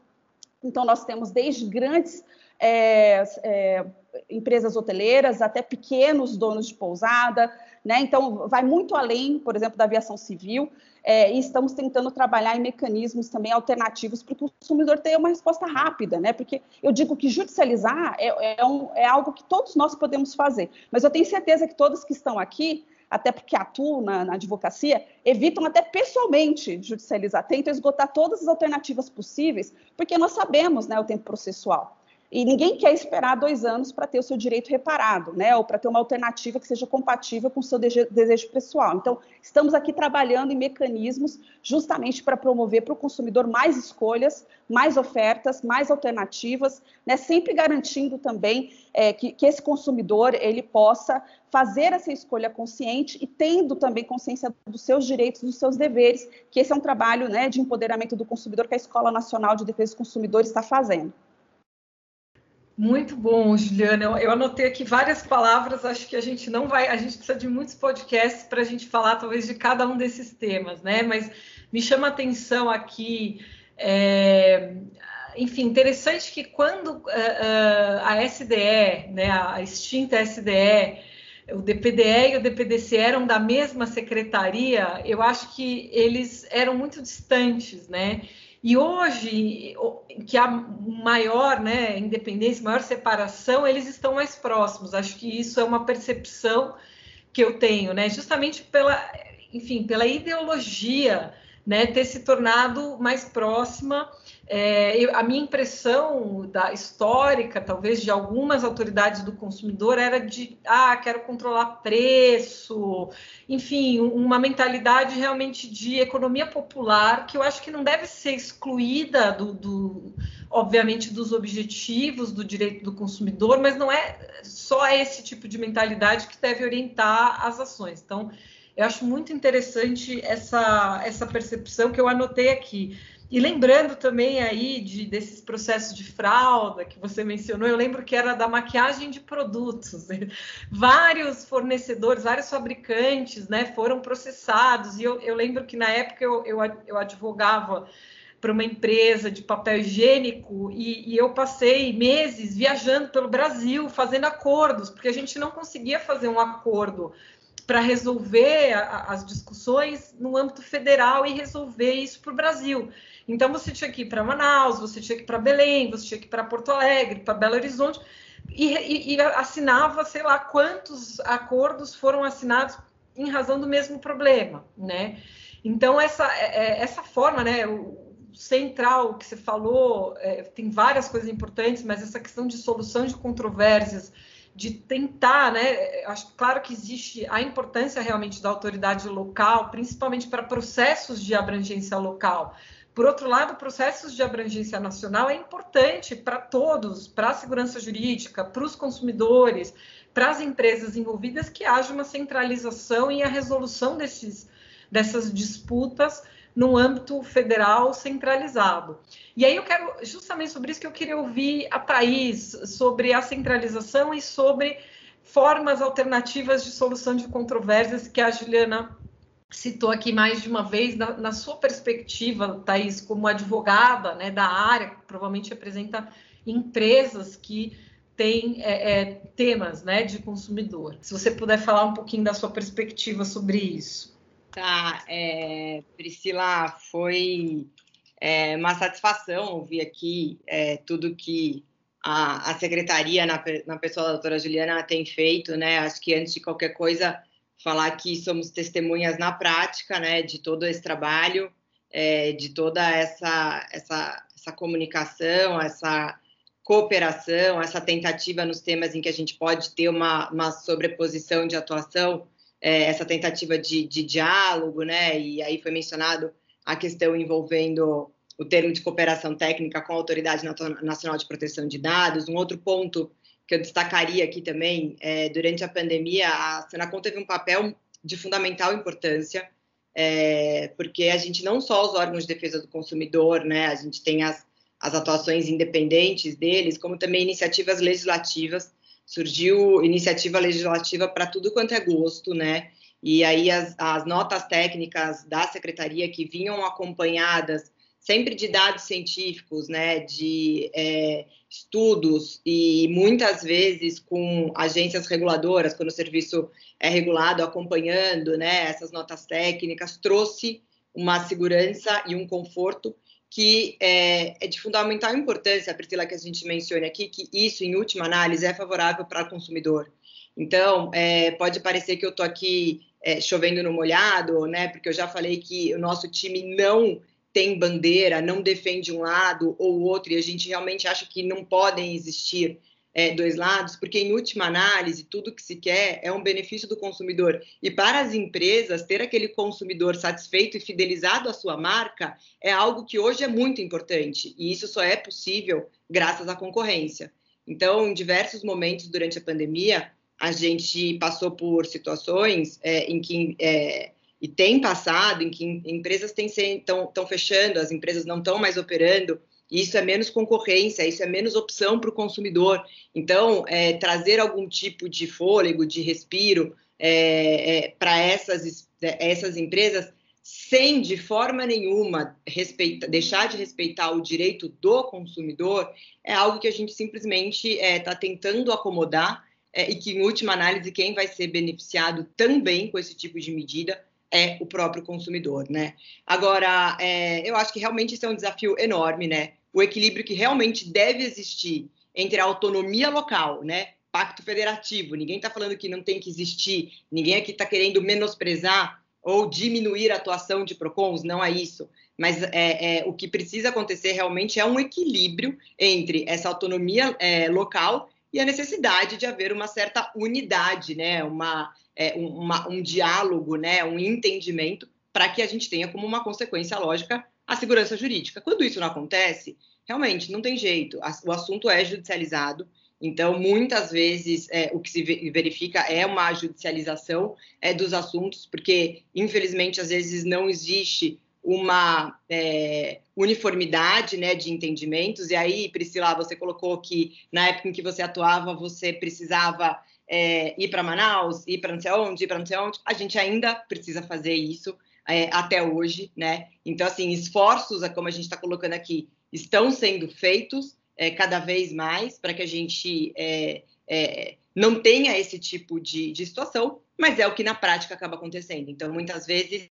Speaker 3: então nós temos desde grandes é, é, empresas hoteleiras até pequenos donos de pousada, né? Então vai muito além, por exemplo, da aviação civil é, e estamos tentando trabalhar em mecanismos também alternativos para o consumidor tenha uma resposta rápida, né? Porque eu digo que judicializar é, é, um, é algo que todos nós podemos fazer, mas eu tenho certeza que todos que estão aqui até porque atuam na, na, advocacia, evitam até pessoalmente judicializar, tentam esgotar todas as alternativas possíveis, porque nós sabemos né, o tempo processual. E ninguém quer esperar dois anos para ter o seu direito reparado, né? Ou para ter uma alternativa que seja compatível com o seu desejo pessoal. Então, estamos aqui trabalhando em mecanismos justamente para promover para o consumidor mais escolhas, mais ofertas, mais alternativas, né? Sempre garantindo também é, que, que esse consumidor ele possa fazer essa escolha consciente e tendo também consciência dos seus direitos, dos seus deveres, que esse é um trabalho né, de empoderamento do consumidor que a Escola Nacional de Defesa do Consumidor está fazendo.
Speaker 2: Muito bom, Juliana. Eu, eu, anotei aqui várias palavras. Acho que a gente não vai, a gente precisa de muitos podcasts para a gente falar, talvez, de cada um desses temas, né? Mas me chama a atenção aqui, é, enfim, interessante que quando uh, uh, a SDE, né, a extinta SDE, o DPDE e o DPDC eram da mesma secretaria, eu acho que eles eram muito distantes, né? E hoje, que há maior né, independência, maior separação, eles estão mais próximos. Acho que isso é uma percepção que eu tenho, né? Justamente pela, enfim, pela ideologia, né, ter se tornado mais próxima é, eu, a minha impressão da histórica, talvez de algumas autoridades do consumidor, era de ah, quero controlar preço, enfim, uma mentalidade realmente de economia popular que eu acho que não deve ser excluída do, do obviamente, dos objetivos do direito do consumidor, mas não é só esse tipo de mentalidade que deve orientar as ações. Então, eu acho muito interessante essa, essa percepção que eu anotei aqui. E lembrando também aí de, desses processos de fralda que você mencionou, eu lembro que era da maquiagem de produtos. Vários fornecedores, vários fabricantes né, foram processados. E eu, eu lembro que na época eu, eu, eu advogava para uma empresa de papel higiênico e, e, eu passei meses viajando pelo Brasil fazendo acordos, porque a gente não conseguia fazer um acordo para resolver a, as discussões no âmbito federal e resolver isso para o Brasil. Então você tinha que ir para Manaus, você tinha que ir para Belém, você tinha que ir para Porto Alegre, para Belo Horizonte, e, e, e, assinava, sei lá, quantos acordos foram assinados em razão do mesmo problema, né? Então essa é, é, essa forma, né? O central que você falou é, tem várias coisas importantes, mas essa questão de solução de controvérsias, de tentar, né? Acho claro que existe a importância realmente da autoridade local, principalmente para processos de abrangência local por outro lado, processos de abrangência nacional é importante para todos, para a segurança jurídica, para os consumidores, para as empresas envolvidas, que haja uma centralização e a resolução desses, dessas disputas no âmbito federal centralizado. E aí eu quero, justamente sobre isso que eu queria ouvir a Thaís, sobre a centralização e sobre formas alternativas de solução de controvérsias que a Juliana citou aqui mais de uma vez, na, na sua perspectiva, Thaís, como advogada né, da área, que provavelmente representa empresas que têm é, é, temas né, de consumidor. Se você puder falar um pouquinho da sua perspectiva sobre isso.
Speaker 4: Tá, é, Priscila, foi é, uma satisfação ouvir aqui é, tudo que a, a secretaria, na, na pessoa da doutora Juliana, tem feito, né? Acho que antes de qualquer coisa, falar que somos testemunhas na prática, né, de todo esse trabalho, é, de toda essa, essa, essa comunicação, essa cooperação, essa tentativa nos temas em que a gente pode ter uma, uma sobreposição de atuação, é, essa tentativa de, de diálogo, né, e aí foi mencionado a questão envolvendo o termo de cooperação técnica com a Autoridade Nacional de Proteção de Dados. Um outro ponto que eu destacaria aqui também, é, durante a pandemia, a Senacom teve um papel de fundamental importância, é, porque a gente não só os órgãos de defesa do consumidor, né, a gente tem as, as atuações independentes deles, como também iniciativas legislativas. Surgiu iniciativa legislativa para tudo quanto é gosto, né? E aí as, as notas técnicas da secretaria que vinham acompanhadas sempre de dados científicos, né, de é, estudos e muitas vezes com agências reguladoras, quando o serviço é regulado, acompanhando, né, essas notas técnicas, trouxe uma segurança e um conforto que é, é de fundamental importância, Priscila, que a gente mencione aqui, que isso, em última análise, é favorável para o consumidor. Então, é, pode parecer que eu estou aqui é, chovendo no molhado, né? Porque eu já falei que o nosso time não tem bandeira, não defende um lado ou outro, e a gente realmente acha que não podem existir é, dois lados, porque, em última análise, tudo que se quer é um benefício do consumidor. E para as empresas, ter aquele consumidor satisfeito e fidelizado à sua marca é algo que hoje é muito importante, e isso só é possível graças à concorrência. Então, em diversos momentos durante a pandemia, a gente passou por situações é, em que é, e tem passado em que empresas estão fechando, as empresas não estão mais operando Isso é menos concorrência, isso é menos opção para o consumidor. Então, é, trazer algum tipo de fôlego, de respiro é, é, para essas, essas empresas, sem de forma nenhuma respeita, deixar de respeitar o direito do consumidor, é algo que a gente simplesmente está é, tentando acomodar é, e que, em última análise, quem vai ser beneficiado também com esse tipo de medida é o próprio consumidor, né? Agora, é, eu acho que realmente isso é um desafio enorme, né? O equilíbrio que realmente deve existir entre a autonomia local, né? Pacto federativo, ninguém está falando que não tem que existir, ninguém aqui está querendo menosprezar ou diminuir a atuação de PROCONs, não é isso. Mas é, é, o que precisa acontecer realmente é um equilíbrio entre essa autonomia é, local e a necessidade de haver uma certa unidade, né? uma, é, uma, um diálogo, né? um entendimento, para que a gente tenha como uma consequência lógica a segurança jurídica. Quando isso não acontece, realmente não tem jeito, o assunto é judicializado. Então, muitas vezes, é, o que se verifica é uma judicialização é, dos assuntos, porque, infelizmente, às vezes não existe uma é, uniformidade né, de entendimentos. E aí, Priscila, você colocou que na época em que você atuava, você precisava é, ir para Manaus, ir para não sei onde, ir para não sei onde. A gente ainda precisa fazer isso é, até hoje, né? Então, assim, esforços, como a gente está colocando aqui, estão sendo feitos é, cada vez mais para que a gente é, é, não tenha esse tipo de, de situação, mas é o que na prática acaba acontecendo. Então, muitas vezes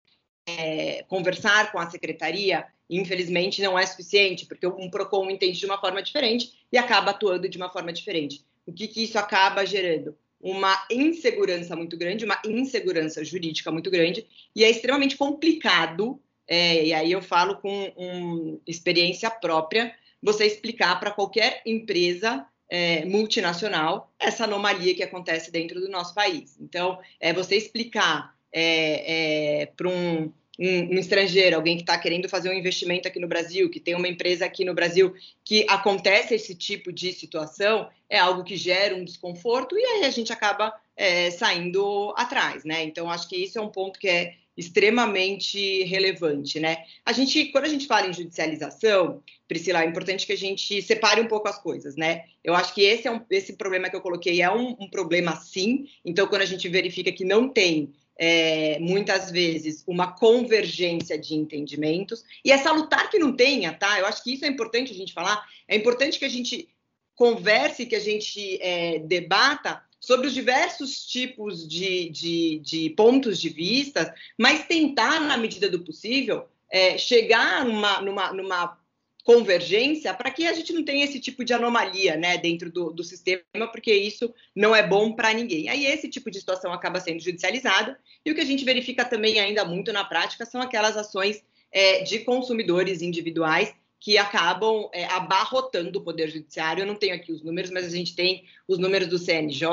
Speaker 4: é, conversar com a secretaria, infelizmente, não é suficiente, porque um PROCON entende de uma forma diferente e acaba atuando de uma forma diferente. O que, que isso acaba gerando? Uma insegurança muito grande, uma insegurança jurídica muito grande, e é extremamente complicado, é, e aí eu falo com um, experiência própria, você explicar para qualquer empresa é, multinacional essa anomalia que acontece dentro do nosso país. Então, é você explicar é, é, para um, um, um, estrangeiro, alguém que está querendo fazer um investimento aqui no Brasil, que tem uma empresa aqui no Brasil, que acontece esse tipo de situação, é algo que gera um desconforto e aí a gente acaba é, saindo atrás, né? Então, acho que isso é um ponto que é extremamente relevante, né? A gente, quando a gente fala em judicialização, Priscila, é importante que a gente separe um pouco as coisas, né? Eu acho que esse é um, esse problema que eu coloquei é um, um problema sim. Então, quando a gente verifica que não tem é, muitas vezes uma convergência de entendimentos e é salutar que não tenha, tá? Eu acho que isso é importante a gente falar. É importante que a gente converse, que a gente é, debata sobre os diversos tipos de, de, de, pontos de vista, mas tentar, na medida do possível, é, chegar numa, numa, numa convergência para que a gente não tenha esse tipo de anomalia né, dentro do, do sistema, porque isso não é bom para ninguém. Aí esse tipo de situação acaba sendo judicializado, e o que a gente verifica também ainda muito na prática são aquelas ações é, de consumidores individuais que acabam é, abarrotando o Poder Judiciário. Eu não tenho aqui os números, mas a gente tem os números do CNJ,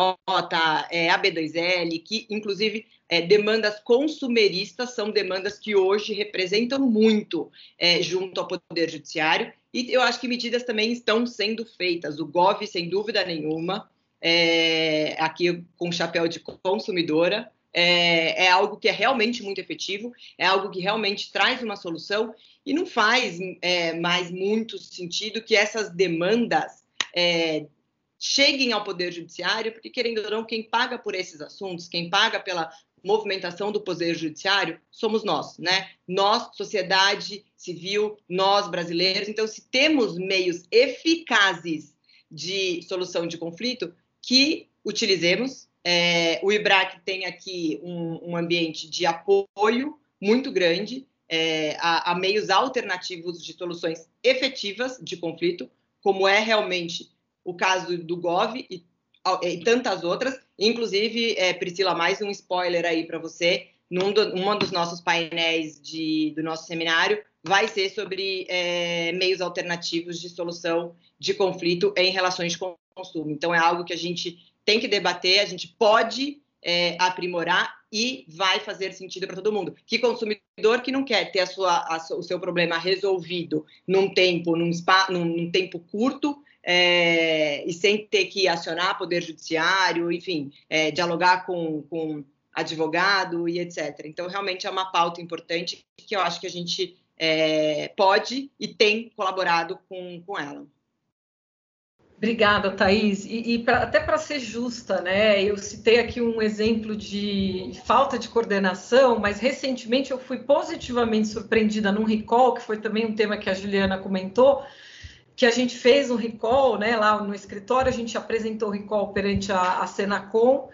Speaker 4: é, AB2L, que, inclusive, é, demandas consumeristas são demandas que hoje representam muito é, junto ao Poder Judiciário. E eu acho que medidas também estão sendo feitas. O GOV, sem dúvida nenhuma, é, aqui com chapéu de consumidora, é, é, algo que é realmente muito efetivo, é algo que realmente traz uma solução e não faz é, mais muito sentido que essas demandas é, cheguem ao Poder Judiciário, porque, querendo ou não, quem paga por esses assuntos, quem paga pela movimentação do Poder Judiciário, somos nós, né? Nós, sociedade civil, nós brasileiros. Então, se temos meios eficazes de solução de conflito, que utilizemos, é, o IBRAC tem aqui um, um, ambiente de apoio muito grande é, a, a, meios alternativos de soluções efetivas de conflito, como é realmente o caso do GOV e, e tantas outras. Inclusive, é, Priscila, mais um spoiler aí para você. Num do, um dos nossos painéis de, do nosso seminário vai ser sobre é, meios alternativos de solução de conflito em relações de consumo. Então, é algo que a gente tem que debater, a gente pode é, aprimorar e vai fazer sentido para todo mundo. Que consumidor que não quer ter a sua, a, o seu problema resolvido num tempo, num, spa, num, num tempo curto, é, e sem ter que acionar poder judiciário, enfim, é, dialogar com, com advogado e etc. Então, realmente é uma pauta importante que eu acho que a gente é, pode e tem colaborado com, com ela.
Speaker 2: Obrigada, Thaís. E, e pra, até para ser justa, né? Eu citei aqui um exemplo de falta de coordenação, mas recentemente eu fui positivamente surpreendida num recall, que foi também um tema que a Juliana comentou, que a gente fez um recall, né? Lá no escritório, a gente apresentou o recall perante a, a Senacom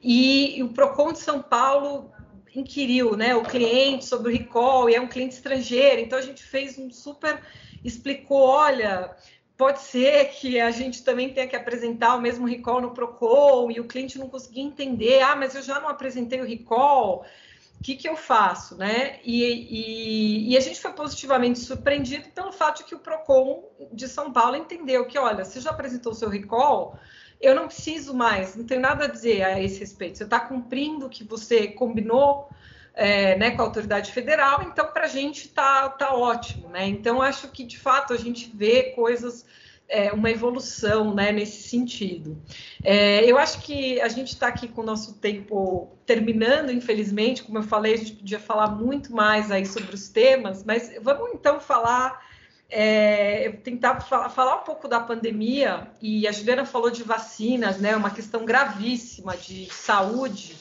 Speaker 2: e, e o Procon de São Paulo inquiriu, né? O cliente sobre o recall e é um cliente estrangeiro, então a gente fez um super explicou, olha, pode ser que a gente também tenha que apresentar o mesmo recall no Procon e o cliente não conseguir entender, ah, mas eu já não apresentei o recall, o que, que eu faço, né? E, e, e, a gente foi positivamente surpreendido pelo fato de que o Procon de São Paulo entendeu que, olha, você já apresentou o seu recall, eu não preciso mais, não tenho nada a dizer a esse respeito. Você está cumprindo o que você combinou é, né, com a autoridade federal, então para a gente está tá ótimo, né? Então acho que de fato a gente vê coisas, é, uma evolução né, nesse sentido. É, eu acho que a gente está aqui com o nosso tempo terminando, infelizmente, como eu falei, a gente podia falar muito mais aí sobre os temas, mas vamos então falar. É, tentar falar, falar, um pouco da pandemia, e a Juliana falou de vacinas, né? Uma questão gravíssima de saúde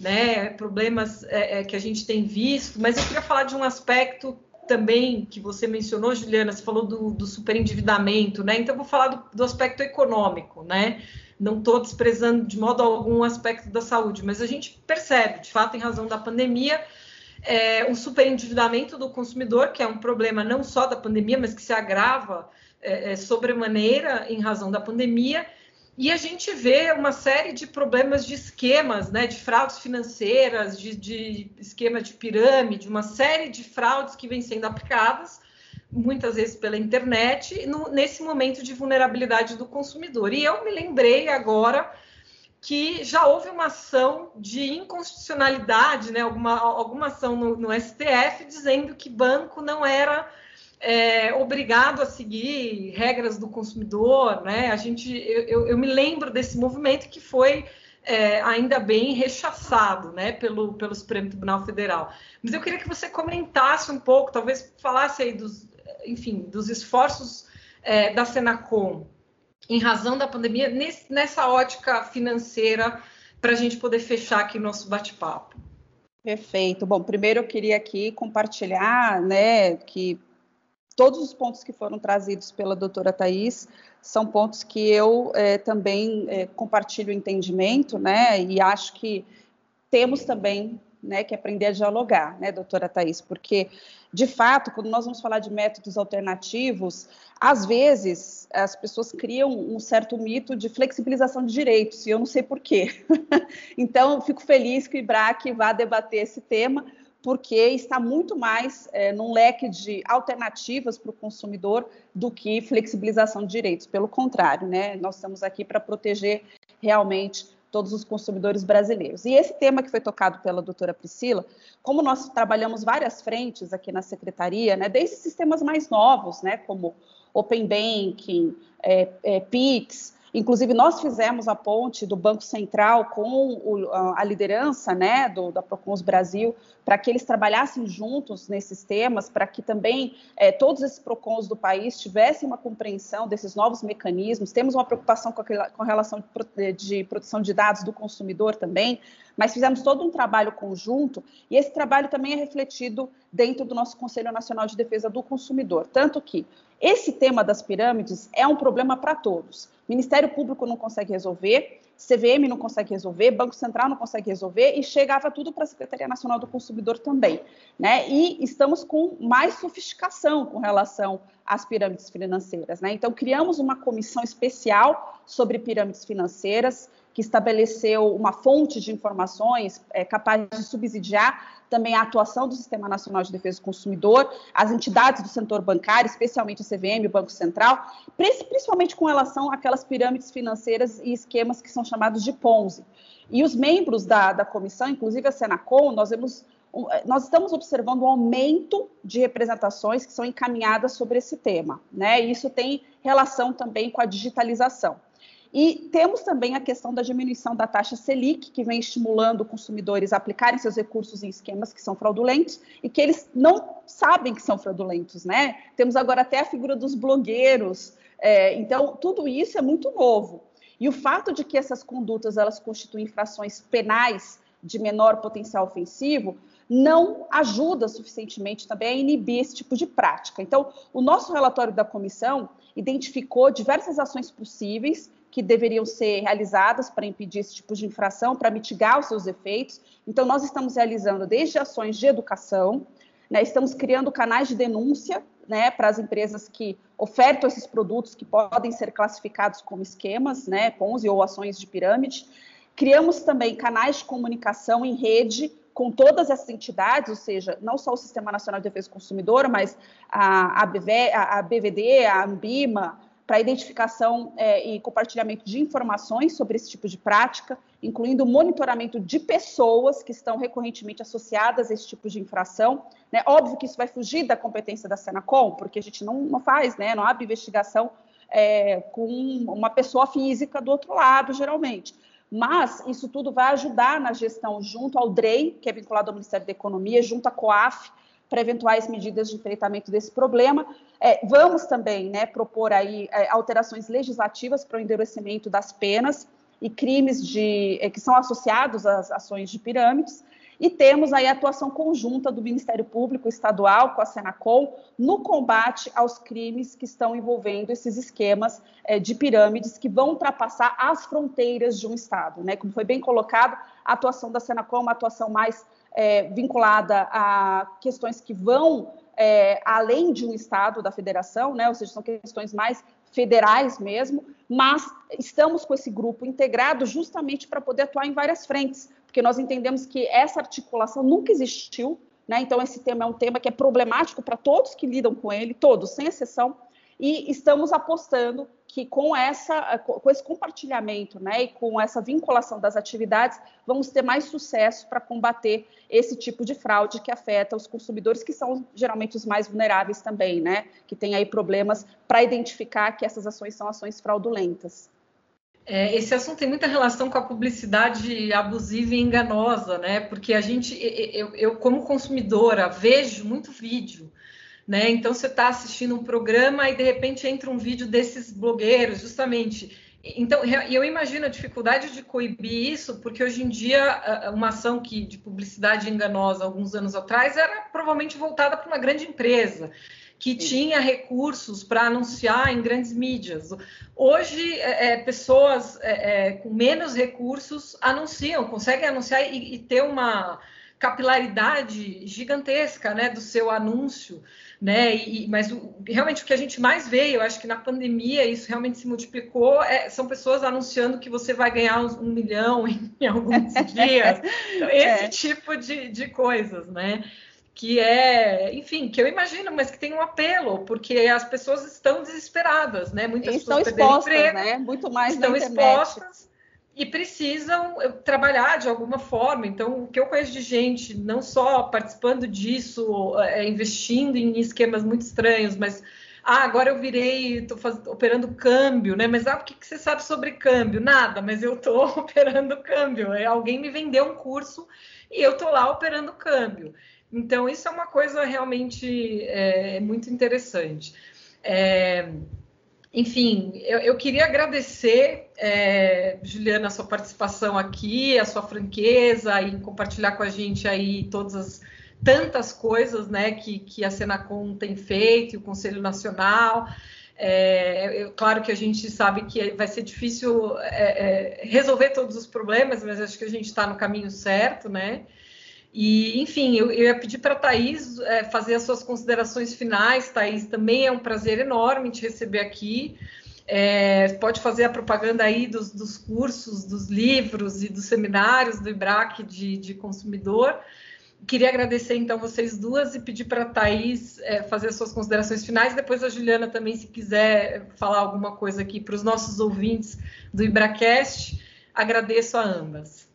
Speaker 2: né, problemas é, é, que a gente tem visto, mas eu queria falar de um aspecto também que você mencionou, Juliana, você falou do, do superendividamento, né? Então, eu vou falar do, do aspecto econômico, né? Não estou desprezando de modo algum aspecto da saúde, mas a gente percebe, de fato, em razão da pandemia, é, um superendividamento do consumidor, que é um problema não só da pandemia, mas que se agrava é, é sobremaneira em razão da pandemia, e a gente vê uma série de problemas de esquemas, né, de fraudes financeiras, de, de esquema de pirâmide, uma série de fraudes que vêm sendo aplicadas, muitas vezes pela internet, no, nesse momento de vulnerabilidade do consumidor. E eu me lembrei agora que já houve uma ação de inconstitucionalidade, né, alguma, alguma ação no, no STF dizendo que banco não era é, obrigado a seguir regras do consumidor, né? A gente, eu, eu me lembro desse movimento que foi é, ainda bem rechaçado, né, pelo, pelo Supremo Tribunal Federal. Mas eu queria que você comentasse um pouco, talvez falasse aí dos, enfim, dos esforços é, da Senacom em razão da pandemia nesse, nessa ótica financeira para a gente poder fechar aqui nosso bate-papo.
Speaker 3: Perfeito. Bom, primeiro eu queria aqui compartilhar, né, que todos os pontos que foram trazidos pela doutora Thais são pontos que eu é, também é, compartilho o entendimento, né, e acho que temos também né, que aprender a dialogar, né, doutora Thais, porque, de fato, quando nós vamos falar de métodos alternativos, às vezes as pessoas criam um certo mito de flexibilização de direitos, e eu não sei porquê. então, fico feliz que o IBRAC vá debater esse tema, porque está muito mais é, num leque de alternativas para o consumidor do que flexibilização de direitos. Pelo contrário, né, nós estamos aqui para proteger realmente todos os consumidores brasileiros. E esse tema que foi tocado pela doutora Priscila, como nós trabalhamos várias frentes aqui na secretaria, né, desde sistemas mais novos, né, como Open Banking, é, é, PIX, Inclusive, nós fizemos a ponte do Banco Central com o, a liderança né, do, da Procons Brasil para que eles trabalhassem juntos nesses temas, para que também é, todos esses PROCONs do país tivessem uma compreensão desses novos mecanismos. Temos uma preocupação com, a, com relação de, proteção de dados do consumidor também, mas fizemos todo um trabalho conjunto e esse trabalho também é refletido dentro do nosso Conselho Nacional de Defesa do Consumidor. Tanto que esse tema das pirâmides é um problema para todos. Ministério Público não consegue resolver, CVM não consegue resolver, Banco Central não consegue resolver e chegava tudo para a Secretaria Nacional do Consumidor também, né? E estamos com mais sofisticação com relação às pirâmides financeiras, né? Então criamos uma comissão especial sobre pirâmides financeiras que estabeleceu uma fonte de informações é, capaz de subsidiar também a atuação do Sistema Nacional de Defesa do Consumidor, as entidades do setor bancário, especialmente o CVM, o Banco Central, principalmente com relação àquelas pirâmides financeiras e esquemas que são chamados de Ponzi. E os membros da, da comissão, inclusive a Senacom, nós vemos nós estamos observando um aumento de representações que são encaminhadas sobre esse tema, né? Isso tem relação também com a digitalização. E temos também a questão da diminuição da taxa Selic, que vem estimulando consumidores a aplicarem seus recursos em esquemas que são fraudulentos e que eles não sabem que são fraudulentos, né? Temos agora até a figura dos blogueiros. É, então, tudo isso é muito novo. E o fato de que essas condutas elas constituem infrações penais de menor potencial ofensivo não ajuda suficientemente também a inibir esse tipo de prática. Então, o nosso relatório da comissão identificou diversas ações possíveis que deveriam ser realizadas para impedir esse tipo de infração, para mitigar os seus efeitos. Então, nós estamos realizando desde ações de educação, né, estamos criando canais de denúncia né, para as empresas que ofertam esses produtos que podem ser classificados como esquemas, né, Ponzi ou ações de pirâmide. Criamos também canais de comunicação em rede com todas essas entidades, ou seja, não só o Sistema Nacional de Defesa do Consumidor, mas a, a, BV, a, a BVD, a Ambima, para identificação é, e compartilhamento de informações sobre esse tipo de prática, incluindo monitoramento de pessoas que estão recorrentemente associadas a esse tipo de infração. Né? Óbvio que isso vai fugir da competência da Senacom, porque a gente não, não faz, né? não abre investigação é, com uma pessoa física do outro lado, geralmente. Mas isso tudo vai ajudar na gestão junto ao DREI, que é vinculado ao Ministério da Economia, junto à COAF, para eventuais medidas de enfrentamento desse problema. É, vamos também né, propor aí é, alterações legislativas para o endurecimento das penas e crimes de, é, que são associados às ações de pirâmides. E temos aí a atuação conjunta do Ministério Público Estadual com a Senacom no combate aos crimes que estão envolvendo esses esquemas é, de pirâmides que vão ultrapassar as fronteiras de um Estado. Né? Como foi bem colocado, a atuação da Senacom é uma atuação mais é, vinculada a questões que vão é, além de um Estado da federação, né? ou seja, são questões mais federais mesmo, mas estamos com esse grupo integrado justamente para poder atuar em várias frentes, porque nós entendemos que essa articulação nunca existiu, né? então esse tema é um tema que é problemático para todos que lidam com ele, todos, sem exceção, e estamos apostando que com, essa, com esse compartilhamento né, e com essa vinculação das atividades, vamos ter mais sucesso para combater esse tipo de fraude que afeta os consumidores, que são geralmente os mais vulneráveis também, né? Que têm aí problemas para identificar que essas ações são ações fraudulentas.
Speaker 2: É, esse assunto tem muita relação com a publicidade abusiva e enganosa, né? Porque a gente, eu, eu como consumidora, vejo muito vídeo né? Então você está assistindo um programa e de repente entra um vídeo desses blogueiros, justamente. Então, eu imagino a dificuldade de coibir isso, porque hoje em dia uma ação que, de publicidade enganosa alguns anos atrás era provavelmente voltada para uma grande empresa que tinha recursos para anunciar em grandes mídias. Hoje, é, é pessoas é, é, com menos recursos anunciam, conseguem anunciar e, e ter uma capilaridade gigantesca né, do seu anúncio né? E, mas o, realmente o que a gente mais vê, eu acho que na pandemia isso realmente se multiplicou, é, são pessoas anunciando que você vai ganhar um, um milhão em, em alguns dias. Então, esse é. tipo de, de coisas, né? que é, enfim, que eu imagino, mas que tem um apelo, porque as pessoas estão desesperadas, né?
Speaker 3: Muitas estão pessoas expostas, emprego, né? Muito mais
Speaker 2: estão expostas e precisam eh, trabalhar de alguma forma. Então, o que eu conheço de gente, não só participando disso, é, investindo em esquemas muito estranhos, mas ah, agora eu virei, estou operando câmbio, né? Mas ah, o que, que, você sabe sobre câmbio? Nada, mas eu estou operando câmbio. É, alguém me vendeu um curso e eu estou lá operando câmbio. Então, isso é uma coisa realmente é, muito interessante. É, enfim, eu, eu, queria agradecer, é, Juliana, a sua participação aqui, a sua franqueza em compartilhar com a gente aí todas as tantas coisas né, que, que a Senacom tem feito, o Conselho Nacional. É, claro que a gente sabe que vai ser difícil é, é resolver todos os problemas, mas acho que a gente está no caminho certo, né? E, enfim, eu, eu ia pedir para a Thaís é, fazer as suas considerações finais. Thaís, também é um prazer enorme te receber aqui. É, pode fazer a propaganda aí dos, dos, cursos, dos livros e dos seminários do IBRAC de, de consumidor. Queria agradecer, então, vocês duas e pedir para a Thaís é, fazer as suas considerações finais. Depois a Juliana também, se quiser falar alguma coisa aqui para os nossos ouvintes do IBRACast. Agradeço a ambas.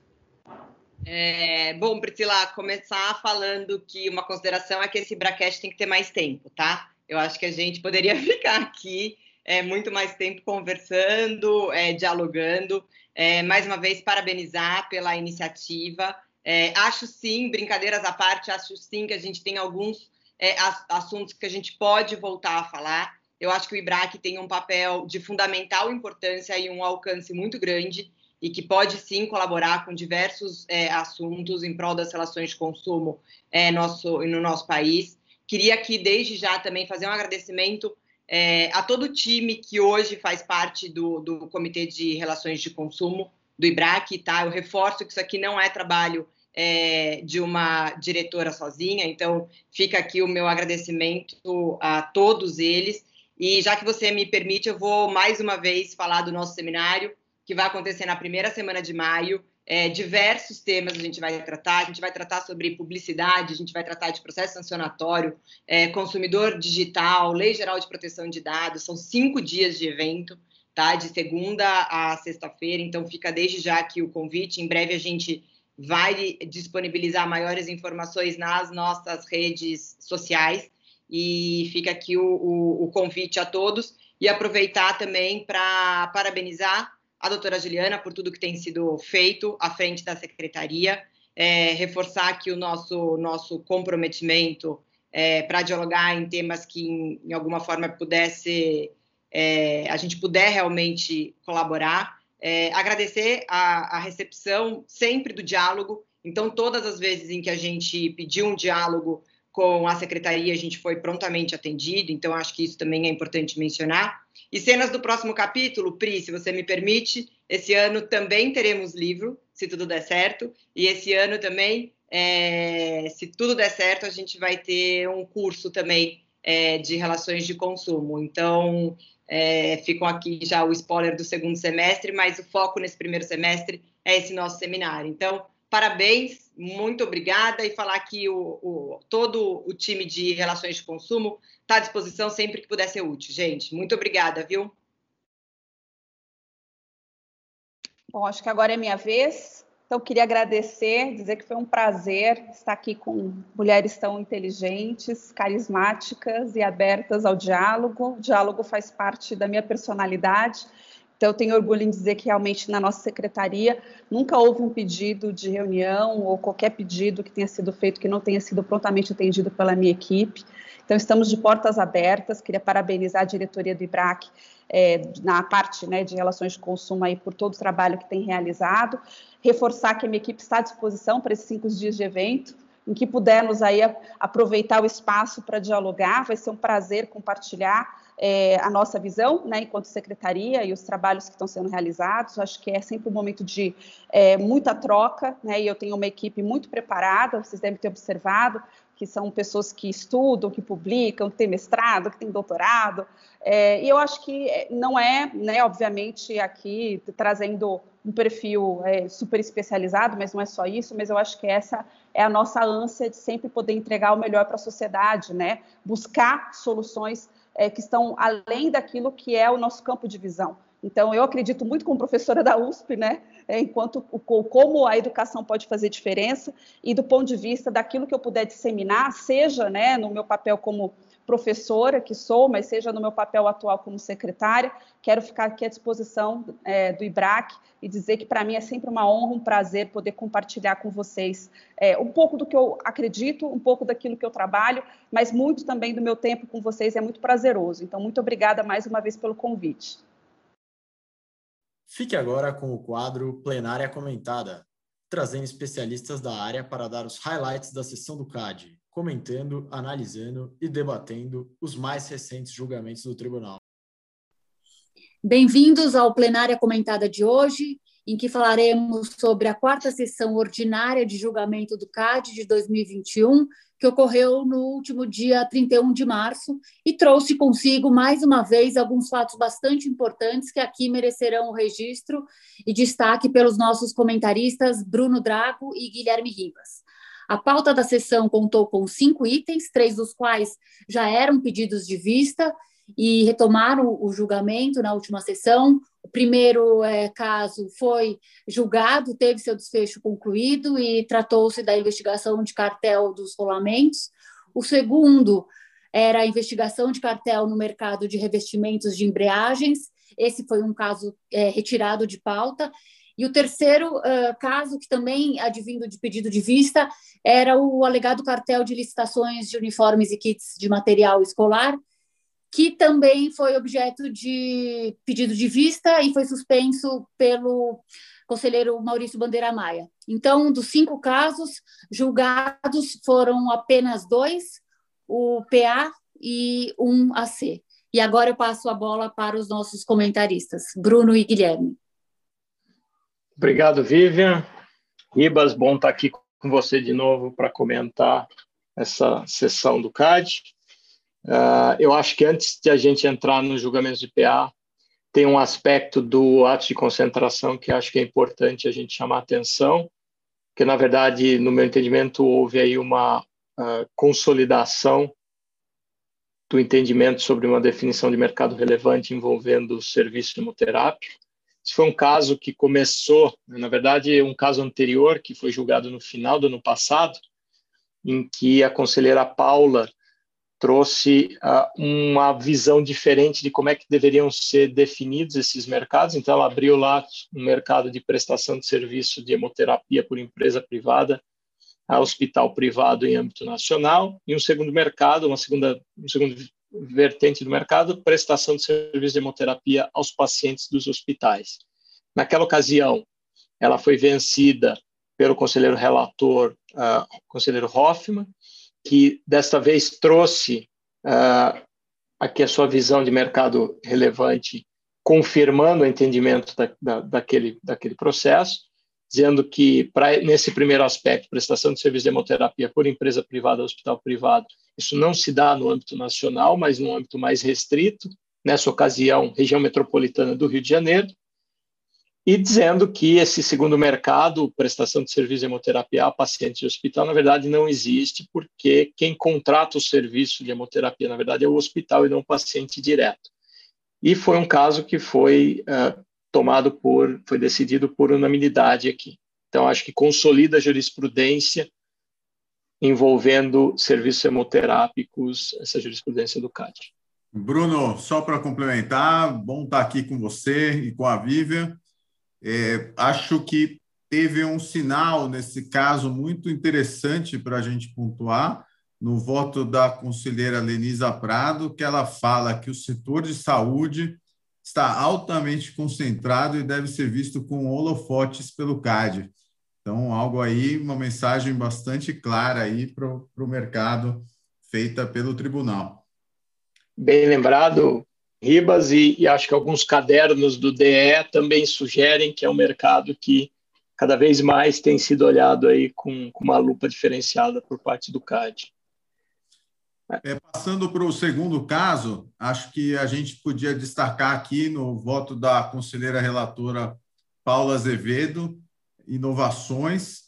Speaker 4: É, bom, Priscila, começar falando que uma consideração é que esse braquete tem que ter mais tempo, tá? Eu acho que a gente poderia ficar aqui é, muito mais tempo conversando, é, dialogando. É, mais uma vez, parabenizar pela iniciativa. É, acho sim, brincadeiras à parte, acho sim que a gente tem alguns é, assuntos que a gente pode voltar a falar. Eu acho que o IBRAC tem um papel de fundamental importância e um alcance muito grande e que pode sim colaborar com diversos é, assuntos em prol das relações de consumo é, nosso, no nosso país. Queria aqui, desde já, também fazer um agradecimento é, a todo o time que hoje faz parte do, do Comitê de Relações de Consumo do IBRAC, tá? Eu reforço que isso aqui não é trabalho é, de uma diretora sozinha, então fica aqui o meu agradecimento a todos eles. E já que você me permite, eu vou mais uma vez falar do nosso seminário, que vai acontecer na primeira semana de maio. É, diversos temas a gente vai tratar. A gente vai tratar sobre publicidade, a gente vai tratar de processo sancionatório, é, consumidor digital, lei geral de proteção de dados. São cinco dias de evento, tá? De segunda a sexta-feira. Então fica desde já aqui o convite. Em breve a gente vai disponibilizar maiores informações nas nossas redes sociais. E fica aqui o, o, o convite a todos e aproveitar também para parabenizar a doutora Juliana por tudo que tem sido feito à frente da secretaria, é, reforçar aqui o nosso, nosso comprometimento é, para dialogar em temas que, em, em alguma forma, pudesse, é, a gente puder realmente colaborar. É, agradecer a, a recepção sempre do diálogo. Então, todas as vezes em que a gente pediu um diálogo com a secretaria, a gente foi prontamente atendido, então acho que isso também é importante mencionar. E cenas do próximo capítulo, Pri, se você me permite, esse ano também teremos livro, se tudo der certo, e esse ano também, é, se tudo der certo, a gente vai ter um curso também é, de relações de consumo. Então, é, ficam aqui já o spoiler do segundo semestre, mas o foco nesse primeiro semestre é esse nosso seminário. Então, parabéns, muito obrigada e falar que o, o, todo o time de relações de consumo está à disposição sempre que puder ser útil, gente. Muito obrigada, viu?
Speaker 3: Bom, acho que agora é minha vez. Então, queria agradecer, dizer que foi um prazer estar aqui com mulheres tão inteligentes, carismáticas e abertas ao diálogo. O diálogo faz parte da minha personalidade então, eu tenho orgulho em dizer que realmente na nossa secretaria nunca houve um pedido de reunião ou qualquer pedido que tenha sido feito que não tenha sido prontamente atendido pela minha equipe. Então, estamos de portas abertas. Queria parabenizar a diretoria do IBRAC é, na parte né, de relações de consumo aí por todo o trabalho que tem realizado. Reforçar que a minha equipe está à disposição para esses cinco dias de evento em que pudermos aí aproveitar o espaço para dialogar, vai ser um prazer compartilhar é, a nossa visão, né, enquanto secretaria e os trabalhos que estão sendo realizados. Acho que é sempre um momento de é, muita troca, né, e eu tenho uma equipe muito preparada, vocês devem ter observado, que são pessoas que estudam, que publicam, que têm mestrado, que têm doutorado, é, e eu acho que é, não é, né, obviamente, aqui trazendo um perfil é, super especializado, mas não é só isso, mas eu acho que essa é a nossa ânsia de sempre poder entregar o melhor para a sociedade, né, buscar soluções é, que estão além daquilo que é o nosso campo de visão. Então, eu acredito muito como professora da USP, né, é, enquanto como a educação pode fazer diferença e do ponto de vista daquilo que eu puder disseminar, seja, né, no meu papel como professora que sou, mas seja no meu papel atual como secretária, quero ficar aqui à disposição é, do IBRAC e dizer que para mim é sempre uma honra, um prazer poder compartilhar com vocês é, um pouco do que eu acredito, um pouco daquilo que eu trabalho, mas muito também do meu tempo com vocês é muito prazeroso. Então, muito obrigada mais uma vez pelo convite.
Speaker 1: Fique agora com o quadro Plenária Comentada, trazendo especialistas da área para dar os highlights da sessão do CAD comentando, analisando e debatendo os mais recentes julgamentos do tribunal.
Speaker 5: Bem-vindos ao Plenária Comentada de hoje, em que falaremos sobre a quarta sessão ordinária de julgamento do CAD de 2021, que ocorreu no último dia 31 de março e trouxe consigo, mais uma vez, alguns fatos bastante importantes que aqui merecerão o registro e destaque pelos nossos comentaristas Bruno Drago e Guilherme Ribas. A pauta da sessão contou com cinco itens, três dos quais já eram pedidos de vista e retomaram o julgamento na última sessão. O primeiro é, caso foi julgado, teve seu desfecho concluído e tratou-se da investigação de cartel dos rolamentos. O segundo era a investigação de cartel no mercado de revestimentos de embreagens. Esse foi um caso é, retirado de pauta. E o terceiro uh, caso, que também advindo de pedido de vista, era o alegado cartel de licitações de uniformes e kits de material escolar, que também foi objeto de pedido de vista e foi suspenso pelo conselheiro Maurício Bandeira Maia. Então, dos cinco casos julgados, foram apenas dois, o PA e um AC. E agora eu passo a bola para os nossos comentaristas, Bruno e Guilherme.
Speaker 6: Obrigado, Vivian. Ribas, bom estar aqui com você de novo para comentar essa sessão do CAD. Uh, eu acho que antes de a gente entrar nos julgamentos de PA, tem um aspecto do ato de concentração que acho que é importante a gente chamar atenção, que na verdade, no meu entendimento, houve aí uma uh, consolidação do entendimento sobre uma definição de mercado relevante envolvendo o serviço hemoterápico. Esse foi um caso que começou, na verdade, um caso anterior que foi julgado no final do ano passado, em que a conselheira Paula trouxe uh, uma visão diferente de como é que deveriam ser definidos esses mercados. Então, ela abriu lá um mercado de prestação de serviço de hemoterapia por empresa privada a hospital privado em âmbito nacional e um segundo mercado, uma segunda, um segundo vertente do mercado, prestação de serviço de hemoterapia aos pacientes dos hospitais. Naquela ocasião, ela foi vencida pelo conselheiro relator, uh, conselheiro Hoffman, que desta vez trouxe uh, aqui a sua visão de mercado relevante, confirmando o entendimento da, da, daquele, daquele processo, dizendo que, pra, nesse primeiro aspecto, prestação de serviço de hemoterapia por empresa privada, hospital privado, isso não se dá no âmbito nacional, mas no âmbito mais restrito, nessa ocasião, região metropolitana do Rio de Janeiro, e dizendo que esse segundo mercado, prestação de serviço de hemoterapia a pacientes de hospital, na verdade não existe, porque quem contrata o serviço de hemoterapia, na verdade, é o hospital e não o paciente direto. E foi um caso que foi uh, tomado por, foi decidido por unanimidade aqui. Então, acho que consolida a jurisprudência envolvendo serviços hemoterápicos, essa jurisprudência do CAD.
Speaker 7: Bruno, só para complementar, bom estar aqui com você e com a Vivian. É, acho que teve um sinal nesse caso muito interessante para a gente pontuar no voto da conselheira Lenisa Prado, que ela fala que o setor de saúde está altamente concentrado e deve ser visto com holofotes pelo CAD. Então, algo aí, uma mensagem bastante clara aí para o mercado feita pelo tribunal.
Speaker 6: Bem lembrado, Ribas, e, e, acho que alguns cadernos do DE também sugerem que é um mercado que cada vez mais tem sido olhado aí com, com uma lupa diferenciada por parte do CAD.
Speaker 7: É, passando para o segundo caso, acho que a gente podia destacar aqui no voto da conselheira relatora Paula Azevedo inovações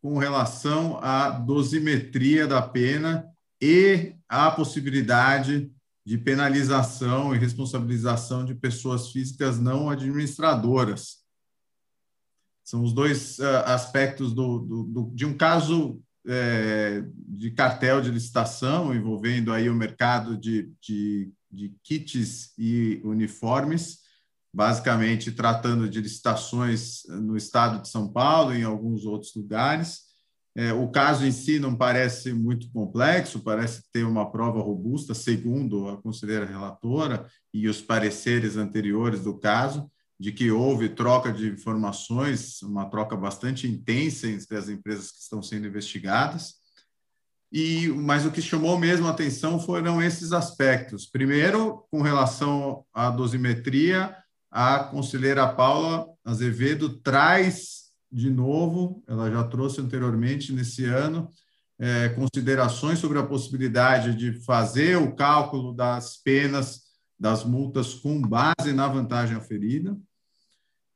Speaker 7: com relação à dosimetria da pena e a possibilidade de penalização e responsabilização de pessoas físicas não administradoras. São os dois uh, aspectos do, do, do, de um caso é, de cartel de licitação envolvendo aí o mercado de, de, de kits e uniformes, basicamente tratando de licitações no estado de São Paulo e em alguns outros lugares é, o caso em si não parece muito complexo, parece ter uma prova robusta, segundo a conselheira relatora e os pareceres anteriores do caso, de que houve troca de informações, uma troca bastante intensa entre as empresas que estão sendo investigadas. E, mas o que chamou mesmo a atenção foram esses aspectos. Primeiro, com relação à dosimetria, a conselheira Paula Azevedo traz de novo, ela já trouxe anteriormente nesse ano, é, considerações sobre a possibilidade de fazer o cálculo das penas, das multas com base na vantagem aferida,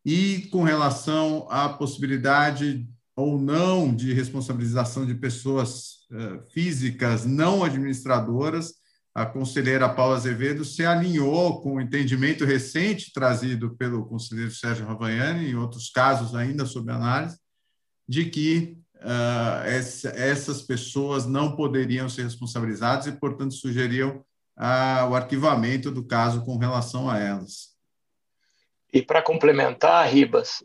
Speaker 7: e com relação à possibilidade ou não de responsabilização de pessoas é, físicas não administradoras, a conselheira Paula Azevedo se alinhou com o entendimento recente trazido pelo conselheiro Sérgio Ravagnani, em outros casos ainda sob análise, de que uh, essa, essas pessoas não poderiam ser responsabilizadas e, portanto, sugeriam uh, o arquivamento do caso com relação a elas.
Speaker 6: E para complementar, Ribas,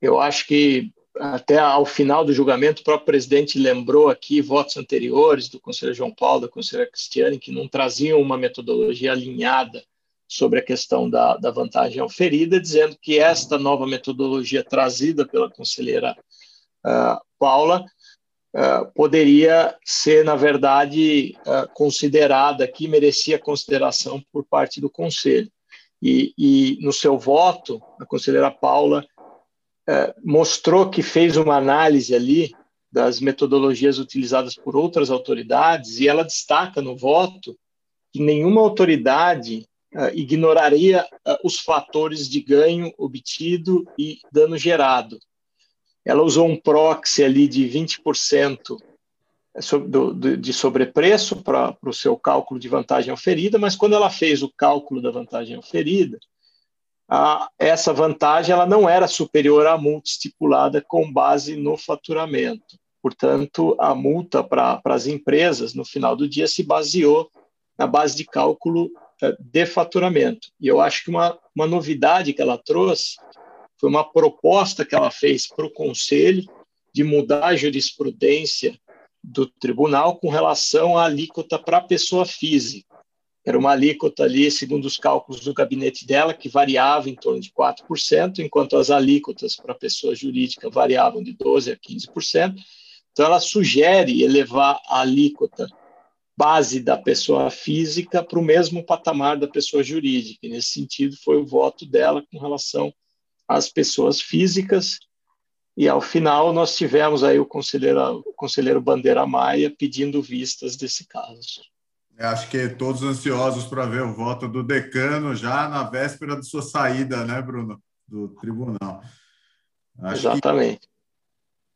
Speaker 6: eu acho que até ao final do julgamento, o próprio presidente lembrou aqui votos anteriores do conselheiro João Paulo, da conselheira Cristiane, que não traziam uma metodologia alinhada sobre a questão da, da vantagem oferida, dizendo que esta nova metodologia trazida pela conselheira uh, Paula uh, poderia ser, na verdade, uh, considerada aqui, merecia consideração por parte do conselho. E, e no seu voto, a conselheira Paula mostrou que fez uma análise ali das metodologias utilizadas por outras autoridades e ela destaca no voto que nenhuma autoridade uh, ignoraria uh, os fatores de ganho obtido e dano gerado. Ela usou um proxy ali de 20% de sobrepreço para o seu cálculo de vantagem oferida, mas quando ela fez o cálculo da vantagem oferida, a, essa vantagem ela não era superior à multa estipulada com base no faturamento. Portanto, a multa para as empresas, no final do dia, se baseou na base de cálculo é, de faturamento. E eu acho que uma, uma novidade que ela trouxe foi uma proposta que ela fez para o Conselho de mudar a jurisprudência do tribunal com relação à alíquota para pessoa física. Era uma alíquota ali, segundo os cálculos do gabinete dela, que variava em torno de 4%, enquanto as alíquotas para pessoa jurídica variavam de 12% a 15%. Então, ela sugere elevar a alíquota base da pessoa física para o mesmo patamar da pessoa jurídica. E, nesse sentido, foi o voto dela com relação às pessoas físicas. E, ao final, nós tivemos aí o conselheiro, o conselheiro Bandeira Maia pedindo vistas desse caso.
Speaker 7: Acho que todos ansiosos para ver o voto do decano já na véspera de sua saída, né, Bruno, do tribunal.
Speaker 6: Acho Exatamente.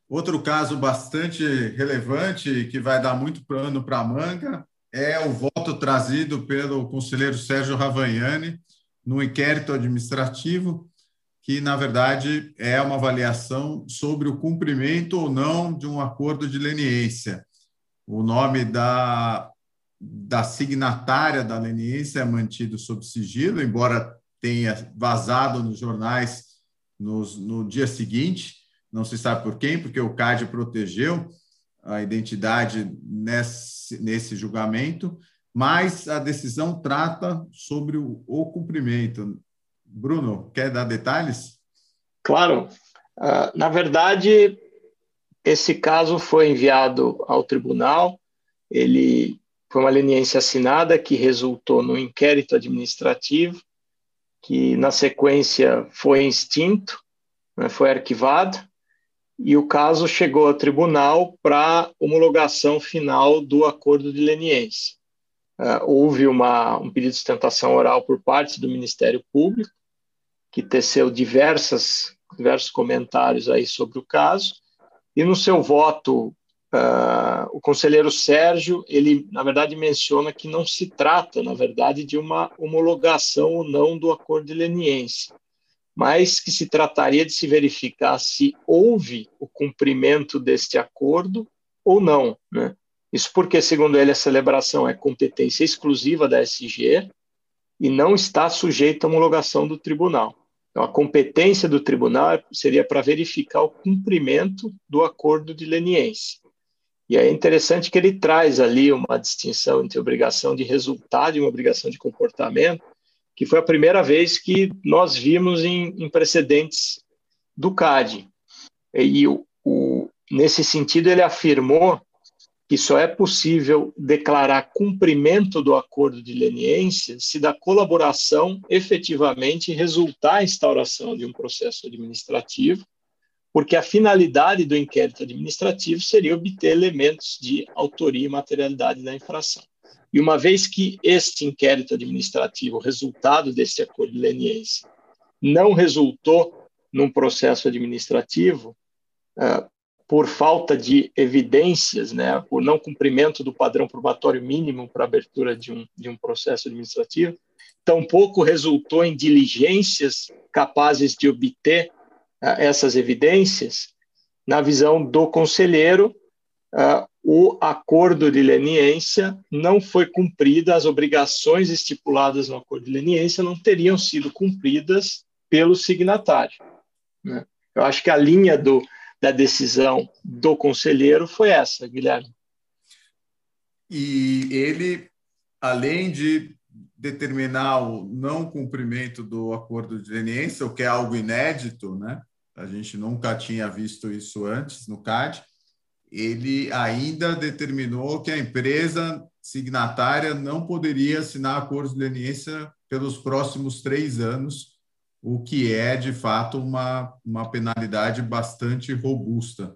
Speaker 7: Outro caso bastante relevante que vai dar muito pano para a manga é o voto trazido pelo conselheiro Sérgio Ravagnani no inquérito administrativo, que na verdade é uma avaliação sobre o cumprimento ou não de um acordo de leniência. O nome da da signatária da leniência é mantido sob sigilo, embora tenha vazado nos jornais nos, no dia seguinte, não se sabe por quem, porque o CAD protegeu a identidade nesse, nesse julgamento, mas a decisão trata sobre o, o cumprimento. Bruno, quer dar detalhes?
Speaker 6: Claro. Uh, na verdade, esse caso foi enviado ao tribunal, ele foi uma leniência assinada que resultou no inquérito administrativo, que na sequência foi extinto, né, foi arquivado, e o caso chegou ao tribunal para homologação final do acordo de leniência. Uh, houve uma, um pedido de sustentação oral por parte do Ministério Público, que teceu diversas, diversos comentários aí sobre o caso, e no seu voto Uh, o conselheiro Sérgio, ele, na verdade, menciona que não se trata, na verdade, de uma homologação ou não do acordo leniência, mas que se trataria de se verificar se houve o cumprimento deste acordo ou não. Né? Isso porque, segundo ele, a celebração é competência exclusiva da SG e não está sujeita à homologação do tribunal. Então, a competência do tribunal seria para verificar o cumprimento do acordo de leniência. E é interessante que ele traz ali uma distinção entre obrigação de resultado e uma obrigação de comportamento, que foi a primeira vez que nós vimos em, em precedentes do CAD. E o, o, nesse sentido, ele afirmou que só é possível declarar cumprimento do acordo de leniência se da colaboração efetivamente resultar a instauração de um processo administrativo porque a finalidade do inquérito administrativo seria obter elementos de autoria e materialidade da infração. E uma vez que este inquérito administrativo, resultado desse acordo leniência, não resultou num processo administrativo, uh, por falta de evidências, né, por não cumprimento do padrão probatório mínimo para abertura de um, de um processo administrativo, tampouco resultou em diligências capazes de obter essas evidências, na visão do conselheiro, o acordo de leniência não foi cumprido, as obrigações estipuladas no acordo de leniência não teriam sido cumpridas pelo signatário. Né? Eu acho que a linha do, da decisão do conselheiro foi essa, Guilherme.
Speaker 7: E ele, além de determinar o não cumprimento do acordo de leniência, o que é algo inédito, né? A gente nunca tinha visto isso antes no CAD. Ele ainda determinou que a empresa signatária não poderia assinar acordos de leniência pelos próximos três anos, o que é, de fato, uma, uma penalidade bastante robusta.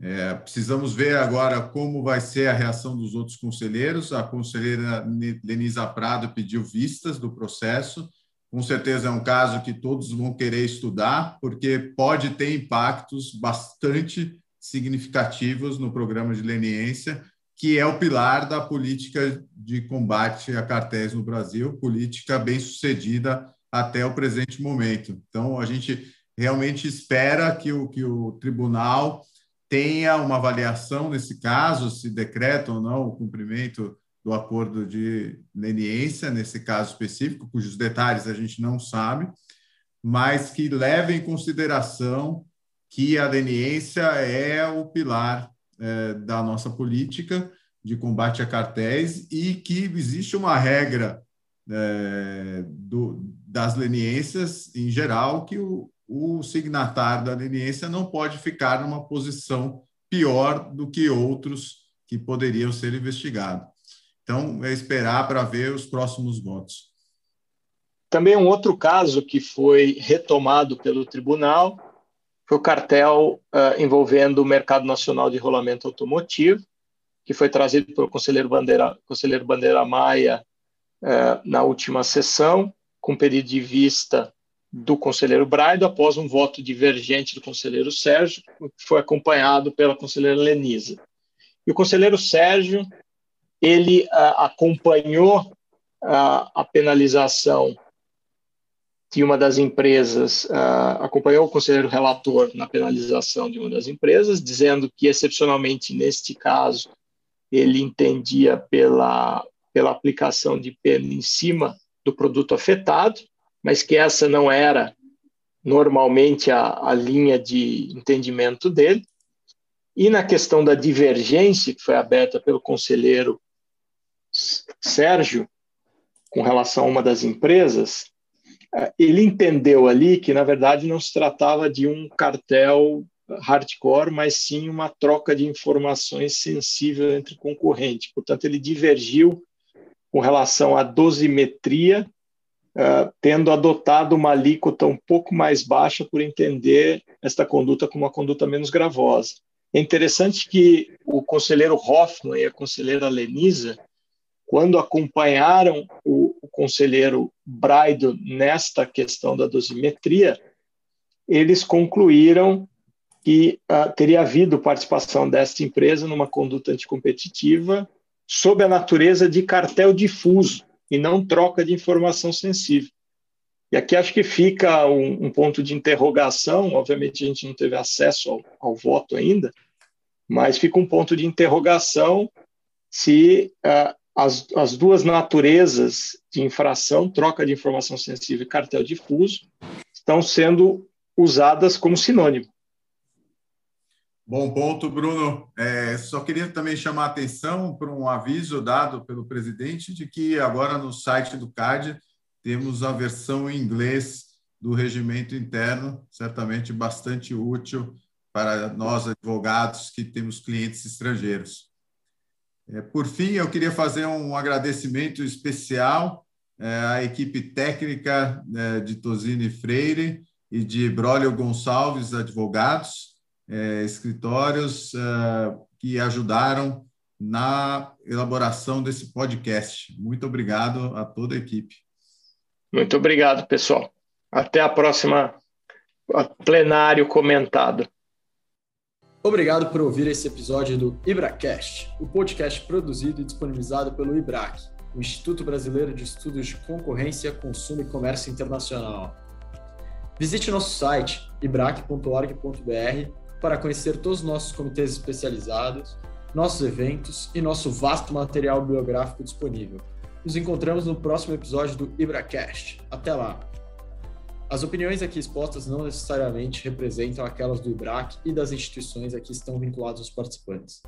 Speaker 7: É, precisamos ver agora como vai ser a reação dos outros conselheiros. A conselheira Denisa Prado pediu vistas do processo. Com certeza é um caso que todos vão querer estudar, porque pode ter impactos bastante significativos no programa de leniência, que é o pilar da política de combate a cartéis no Brasil, política bem sucedida até o presente momento. Então, a gente realmente espera que o, que o tribunal tenha uma avaliação nesse caso, se decreta ou não o cumprimento do acordo de leniência, nesse caso específico, cujos detalhes a gente não sabe, mas que leve em consideração que a leniência é o pilar é, da nossa política de combate a cartéis e que existe uma regra é, do, das leniências em geral que o, o signatário da leniência não pode ficar numa posição pior do que outros que poderiam ser investigados. Então, é esperar para ver os próximos votos.
Speaker 6: Também um outro caso que foi retomado pelo tribunal foi o cartel uh, envolvendo o mercado nacional de rolamento automotivo, que foi trazido pelo conselheiro Bandeira, conselheiro Bandeira Maia uh, na última sessão, com pedido de vista do conselheiro Braido após um voto divergente do conselheiro Sérgio, que foi acompanhado pela conselheira Lenisa. E o conselheiro Sérgio, ele uh, acompanhou uh, a penalização de uma das empresas, uh, acompanhou o conselheiro relator na penalização de uma das empresas, dizendo que, excepcionalmente, neste caso, ele entendia pela, pela aplicação de pena em cima do produto afetado, mas que essa não era normalmente a, a linha de entendimento dele. E na questão da divergência, que foi aberta pelo conselheiro Sérgio, com relação a uma das empresas, eh, ele entendeu ali que, na verdade, não se tratava de um cartel hardcore, mas sim uma troca de informações sensível entre concorrentes. Portanto, ele divergiu com relação à dosimetria uh, tendo adotado uma alíquota um pouco mais baixa por entender esta conduta como uma conduta menos gravosa. É interessante que o conselheiro Hoffman e a conselheira Lenisa, quando acompanharam o, o conselheiro Braido nesta questão da dosimetria, eles concluíram que uh, teria havido participação desta empresa numa conduta anticompetitiva sob a natureza de cartel difuso, e não troca de informação sensível. E aqui acho que fica um, um ponto de interrogação, obviamente a gente não teve acesso ao, ao, voto ainda, mas fica um ponto de interrogação se uh, as, as duas naturezas de infração, troca de informação sensível e cartel difuso, estão sendo usadas como sinônimo.
Speaker 7: Bom ponto, Bruno. É, só queria também chamar a atenção para um aviso dado pelo presidente de que agora no site do CAD temos a versão em inglês do regimento interno, certamente bastante útil para nós advogados que temos clientes estrangeiros. É, por fim, eu queria fazer um agradecimento especial é, à equipe técnica é, de Tosini Freire e de Brólio Gonçalves, advogados, é, escritórios que ajudaram na elaboração desse podcast. Muito obrigado a toda a equipe.
Speaker 6: Muito obrigado, pessoal. Até a próxima plenário comentado.
Speaker 1: Obrigado por ouvir esse episódio do IbraCast, o podcast produzido e disponibilizado pelo IBRAC, o Instituto Brasileiro de Estudos de Concorrência, Consumo e Comércio Internacional. Visite nosso site ibrac.org.br para conhecer todos os nossos comitês especializados, nossos eventos e nosso vasto material biográfico disponível. Nos encontramos no próximo episódio do IbraCast. Até lá! As opiniões aqui expostas não necessariamente representam aquelas do IBRAC e das instituições a que estão vinculados os participantes.